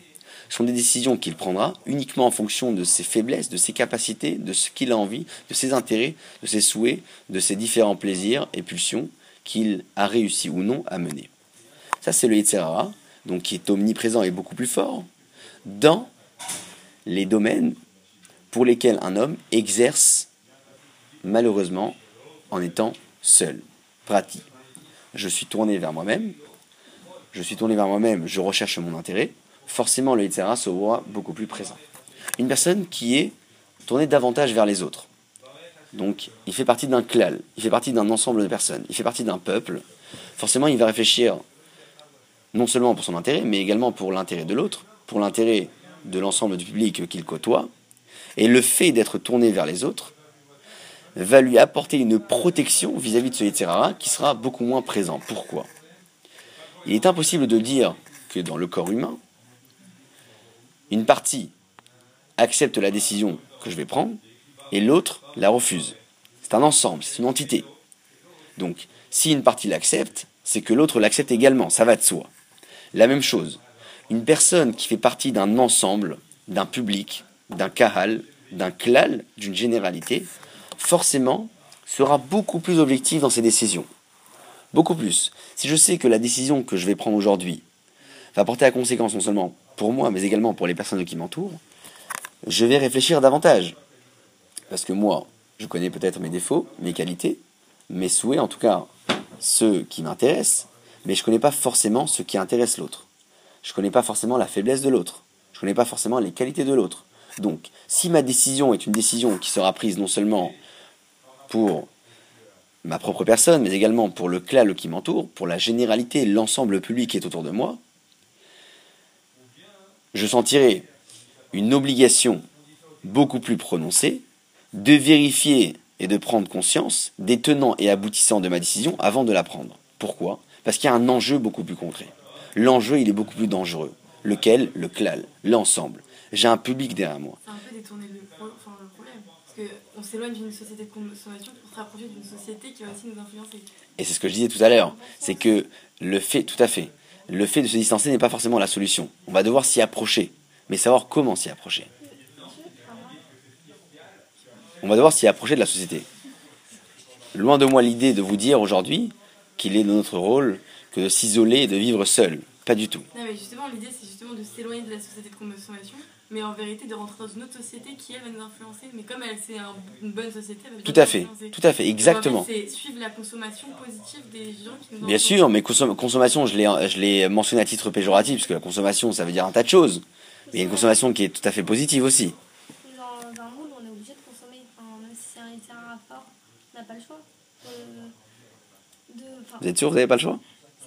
sont des décisions qu'il prendra uniquement en fonction de ses faiblesses, de ses capacités, de ce qu'il a envie, de ses intérêts, de ses souhaits, de ses différents plaisirs et pulsions qu'il a réussi ou non à mener. Ça, c'est le Yetzerara, donc qui est omniprésent et beaucoup plus fort dans les domaines pour lesquels un homme exerce malheureusement en étant seul, pratique. Je suis tourné vers moi-même, je suis tourné vers moi-même, je recherche mon intérêt, forcément le Yitzhara se voit beaucoup plus présent. Une personne qui est tournée davantage vers les autres. Donc, il fait partie d'un klal, il fait partie d'un ensemble de personnes, il fait partie d'un peuple. Forcément, il va réfléchir non seulement pour son intérêt, mais également pour l'intérêt de l'autre, pour l'intérêt de l'ensemble du public qu'il côtoie. Et le fait d'être tourné vers les autres va lui apporter une protection vis-à-vis de ce Yetzirara qui sera beaucoup moins présent. Pourquoi? Il est impossible de dire que dans le corps humain, une partie accepte la décision que je vais prendre et l'autre la refuse. C'est un ensemble, c'est une entité. Donc, si une partie l'accepte, c'est que l'autre l'accepte également, ça va de soi. La même chose, une personne qui fait partie d'un ensemble, d'un public, d'un kahal, d'un klal, d'une généralité, forcément sera beaucoup plus objectif dans ses décisions. Beaucoup plus. Si je sais que la décision que je vais prendre aujourd'hui va porter à conséquence non seulement pour moi, mais également pour les personnes qui m'entourent, je vais réfléchir davantage. Parce que moi, je connais peut-être mes défauts, mes qualités, mes souhaits, en tout cas ceux qui m'intéressent, mais je ne connais pas forcément ce qui intéresse l'autre. Je ne connais pas forcément la faiblesse de l'autre. Je ne connais pas forcément les qualités de l'autre. Donc, si ma décision est une décision qui sera prise non seulement pour ma propre personne, mais également pour le clan qui m'entoure, pour la généralité, l'ensemble public qui est autour de moi, je sentirai une obligation beaucoup plus prononcée de vérifier et de prendre conscience des tenants et aboutissants de ma décision avant de la prendre. Pourquoi? Parce qu'il y a un enjeu beaucoup plus concret. L'enjeu, il est beaucoup plus dangereux. Lequel? Le clal, l'ensemble. J'ai un public derrière moi. C'est un peu détourner le, pro- enfin, le problème. Parce qu'on s'éloigne d'une société de consommation pour se rapprocher d'une société qui va aussi nous influencer. Et c'est ce que je disais tout à l'heure. C'est que le fait, tout à fait, le fait de se distancer n'est pas forcément la solution. On va devoir s'y approcher. Mais savoir comment s'y approcher. On va devoir s'y approcher de la société. Loin de moi l'idée de vous dire aujourd'hui qu'il est de notre rôle que de s'isoler et de vivre seul. Pas du tout. Non, mais justement, l'idée, c'est justement de s'éloigner de la société de consommation, mais en vérité, de rentrer dans une autre société qui, elle, va nous influencer. Mais comme elle, c'est un- une bonne société, elle va Tout à fait. influencer. Tout à fait. Donc, Exactement. En fait, c'est suivre la consommation positive des gens qui nous Bien sûr, mais consom- consommation, je l'ai, je l'ai mentionné à titre péjoratif, parce que la consommation, ça veut dire un tas de choses. Mais il y a une consommation qui est tout à fait positive aussi. Dans un monde où on est obligé de consommer, enfin, même si c'est un, c'est un rapport, on n'a pas le choix. De, de, enfin, Vous êtes sûr, vous n'avez pas le choix?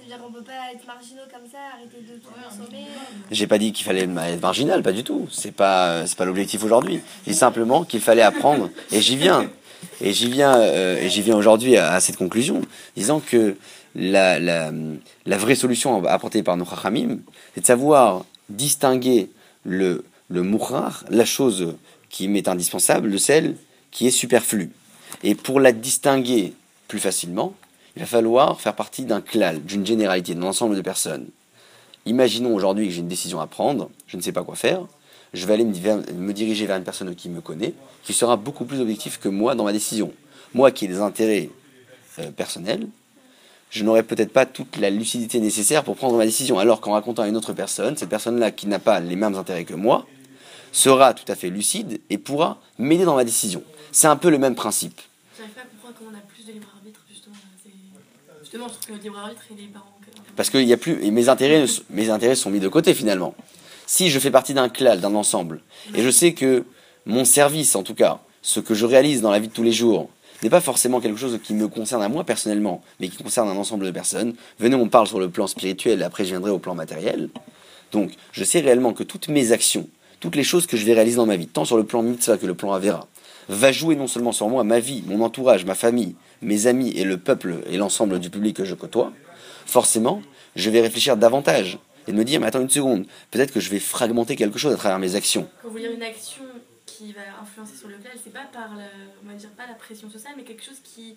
C'est-à-dire qu'on peut pas être marginaux comme ça, arrêter de tout consommer. J'ai pas dit qu'il fallait être marginal, pas du tout. C'est pas, c'est pas l'objectif aujourd'hui. C'est simplement qu'il fallait apprendre. Et j'y viens. Et j'y viens, euh, et j'y viens aujourd'hui à, à cette conclusion, disant que la, la, la vraie solution apportée par nos chachamim, c'est de savoir distinguer le, le mourar, la chose qui m'est indispensable, de celle qui est superflue. Et pour la distinguer plus facilement, il va falloir faire partie d'un klal, d'une généralité, d'un ensemble de personnes. Imaginons aujourd'hui que j'ai une décision à prendre, je ne sais pas quoi faire, je vais aller me, diriger vers une personne qui me connaît, qui sera beaucoup plus objectif que moi dans ma décision. Moi qui ai des intérêts euh, personnels, je n'aurai peut-être pas toute la lucidité nécessaire pour prendre ma décision. Alors qu'en racontant à une autre personne, cette personne-là qui n'a pas les mêmes intérêts que moi, sera tout à fait lucide et pourra m'aider dans ma décision. C'est un peu le même principe. Parce que y a plus, et mes intérêts, mes intérêts sont mis de côté finalement. Si je fais partie d'un clal, d'un ensemble, et je sais que mon service, en tout cas, ce que je réalise dans la vie de tous les jours, n'est pas forcément quelque chose qui me concerne à moi personnellement, mais qui concerne un ensemble de personnes. Venez, on parle sur le plan spirituel, après je viendrai au plan matériel. Donc, je sais réellement que toutes mes actions, toutes les choses que je vais réaliser dans ma vie, tant sur le plan mitzvah que le plan avera, va jouer non seulement sur moi, ma vie, mon entourage, ma famille, mes amis et le peuple et l'ensemble du public que je côtoie, forcément, je vais réfléchir davantage et me dire, mais attends une seconde, peut-être que je vais fragmenter quelque chose à travers mes actions. Quand vous lire une action qui va influencer sur le clal, c'est pas par la, on va dire pas la pression sociale, mais quelque chose qui,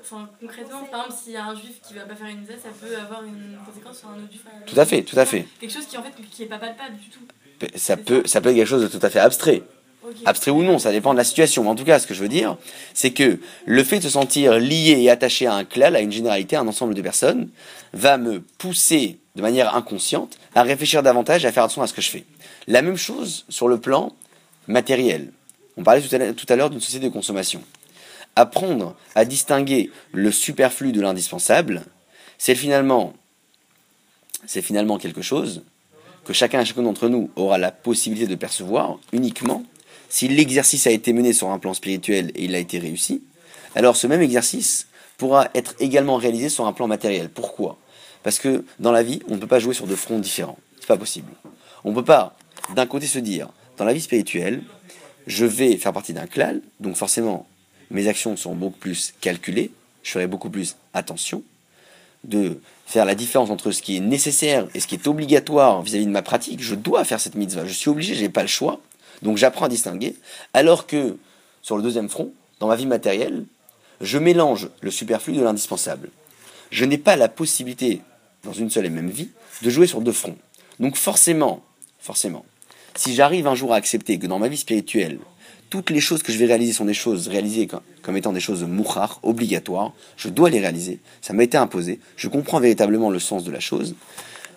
enfin concrètement, par exemple, s'il y a un juif qui va pas faire une mitzvah, ça peut avoir une conséquence sur un autre juif. Tout à fait, tout à fait. Quelque chose qui en fait qui est pas palpable du tout. Ça peut, ça peut être quelque chose de tout à fait abstrait. Abstrait ou non, ça dépend de la situation. Mais en tout cas, ce que je veux dire, c'est que le fait de se sentir lié et attaché à un clal, à une généralité, à un ensemble de personnes, va me pousser de manière inconsciente à réfléchir davantage et à faire attention à ce que je fais. La même chose sur le plan matériel. On parlait tout à l'heure- tout à l'heure d'une société de consommation. Apprendre à distinguer le superflu de l'indispensable, c'est finalement, c'est finalement quelque chose que chacun et chacun d'entre nous aura la possibilité de percevoir uniquement si l'exercice a été mené sur un plan spirituel et il a été réussi, alors ce même exercice pourra être également réalisé sur un plan matériel. Pourquoi? Parce que dans la vie, on ne peut pas jouer sur deux fronts différents. C'est pas possible. On ne peut pas, d'un côté, se dire, dans la vie spirituelle, je vais faire partie d'un clan, donc forcément, mes actions seront beaucoup plus calculées, je ferai beaucoup plus attention, de faire la différence entre ce qui est nécessaire et ce qui est obligatoire vis-à-vis de ma pratique. Je dois faire cette mitzvah, je suis obligé, j'ai pas le choix. Donc j'apprends à distinguer. Alors que sur le deuxième front, dans ma vie matérielle, je mélange le superflu de l'indispensable. Je n'ai pas la possibilité, dans une seule et même vie, de jouer sur deux fronts. Donc forcément, forcément, si j'arrive un jour à accepter que dans ma vie spirituelle, toutes les choses que je vais réaliser sont des choses réalisées comme, étant des choses mouchar, obligatoires, je dois les réaliser, ça m'a été imposé, je comprends véritablement le sens de la chose,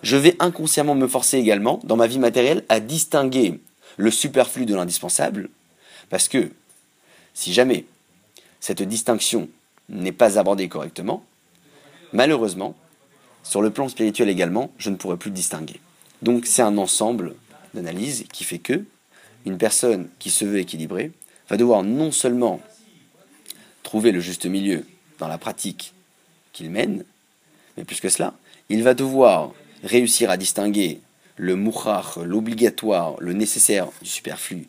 je vais inconsciemment me forcer également, dans ma vie matérielle, à distinguer le superflu de l'indispensable, parce que si jamais cette distinction n'est pas abordée correctement, malheureusement, sur le plan spirituel également, je ne pourrai plus distinguer. Donc c'est un ensemble d'analyses qui fait que une personne qui se veut équilibrée va devoir non seulement trouver le juste milieu dans la pratique qu'il mène, mais plus que cela, il va devoir réussir à distinguer le mouchar, l'obligatoire, le nécessaire du superflu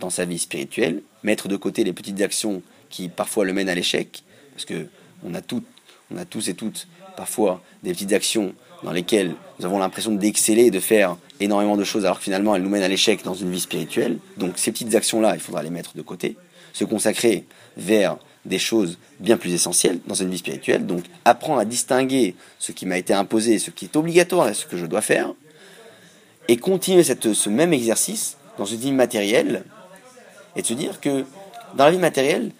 dans sa vie spirituelle, mettre de côté les petites actions qui parfois le mènent à l'échec, parce que on a, on a tous et toutes parfois des petites actions dans lesquelles nous avons l'impression d'exceller et de faire énormément de choses alors que finalement elles nous mènent à l'échec dans une vie spirituelle. Donc ces petites actions-là, il faudra les mettre de côté, se consacrer vers des choses bien plus essentielles dans une vie spirituelle. Donc apprendre à distinguer ce qui m'a été imposé, ce qui est obligatoire et ce que je dois faire, et continuer ce même exercice dans une vie matérielle, et de se dire que dans la vie matérielle,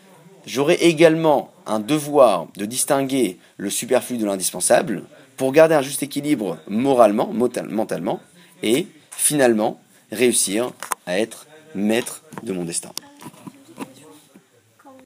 j'aurai également un devoir de distinguer le superflu de l'indispensable pour garder un juste équilibre moralement, mentalement, et finalement réussir à être maître de mon destin.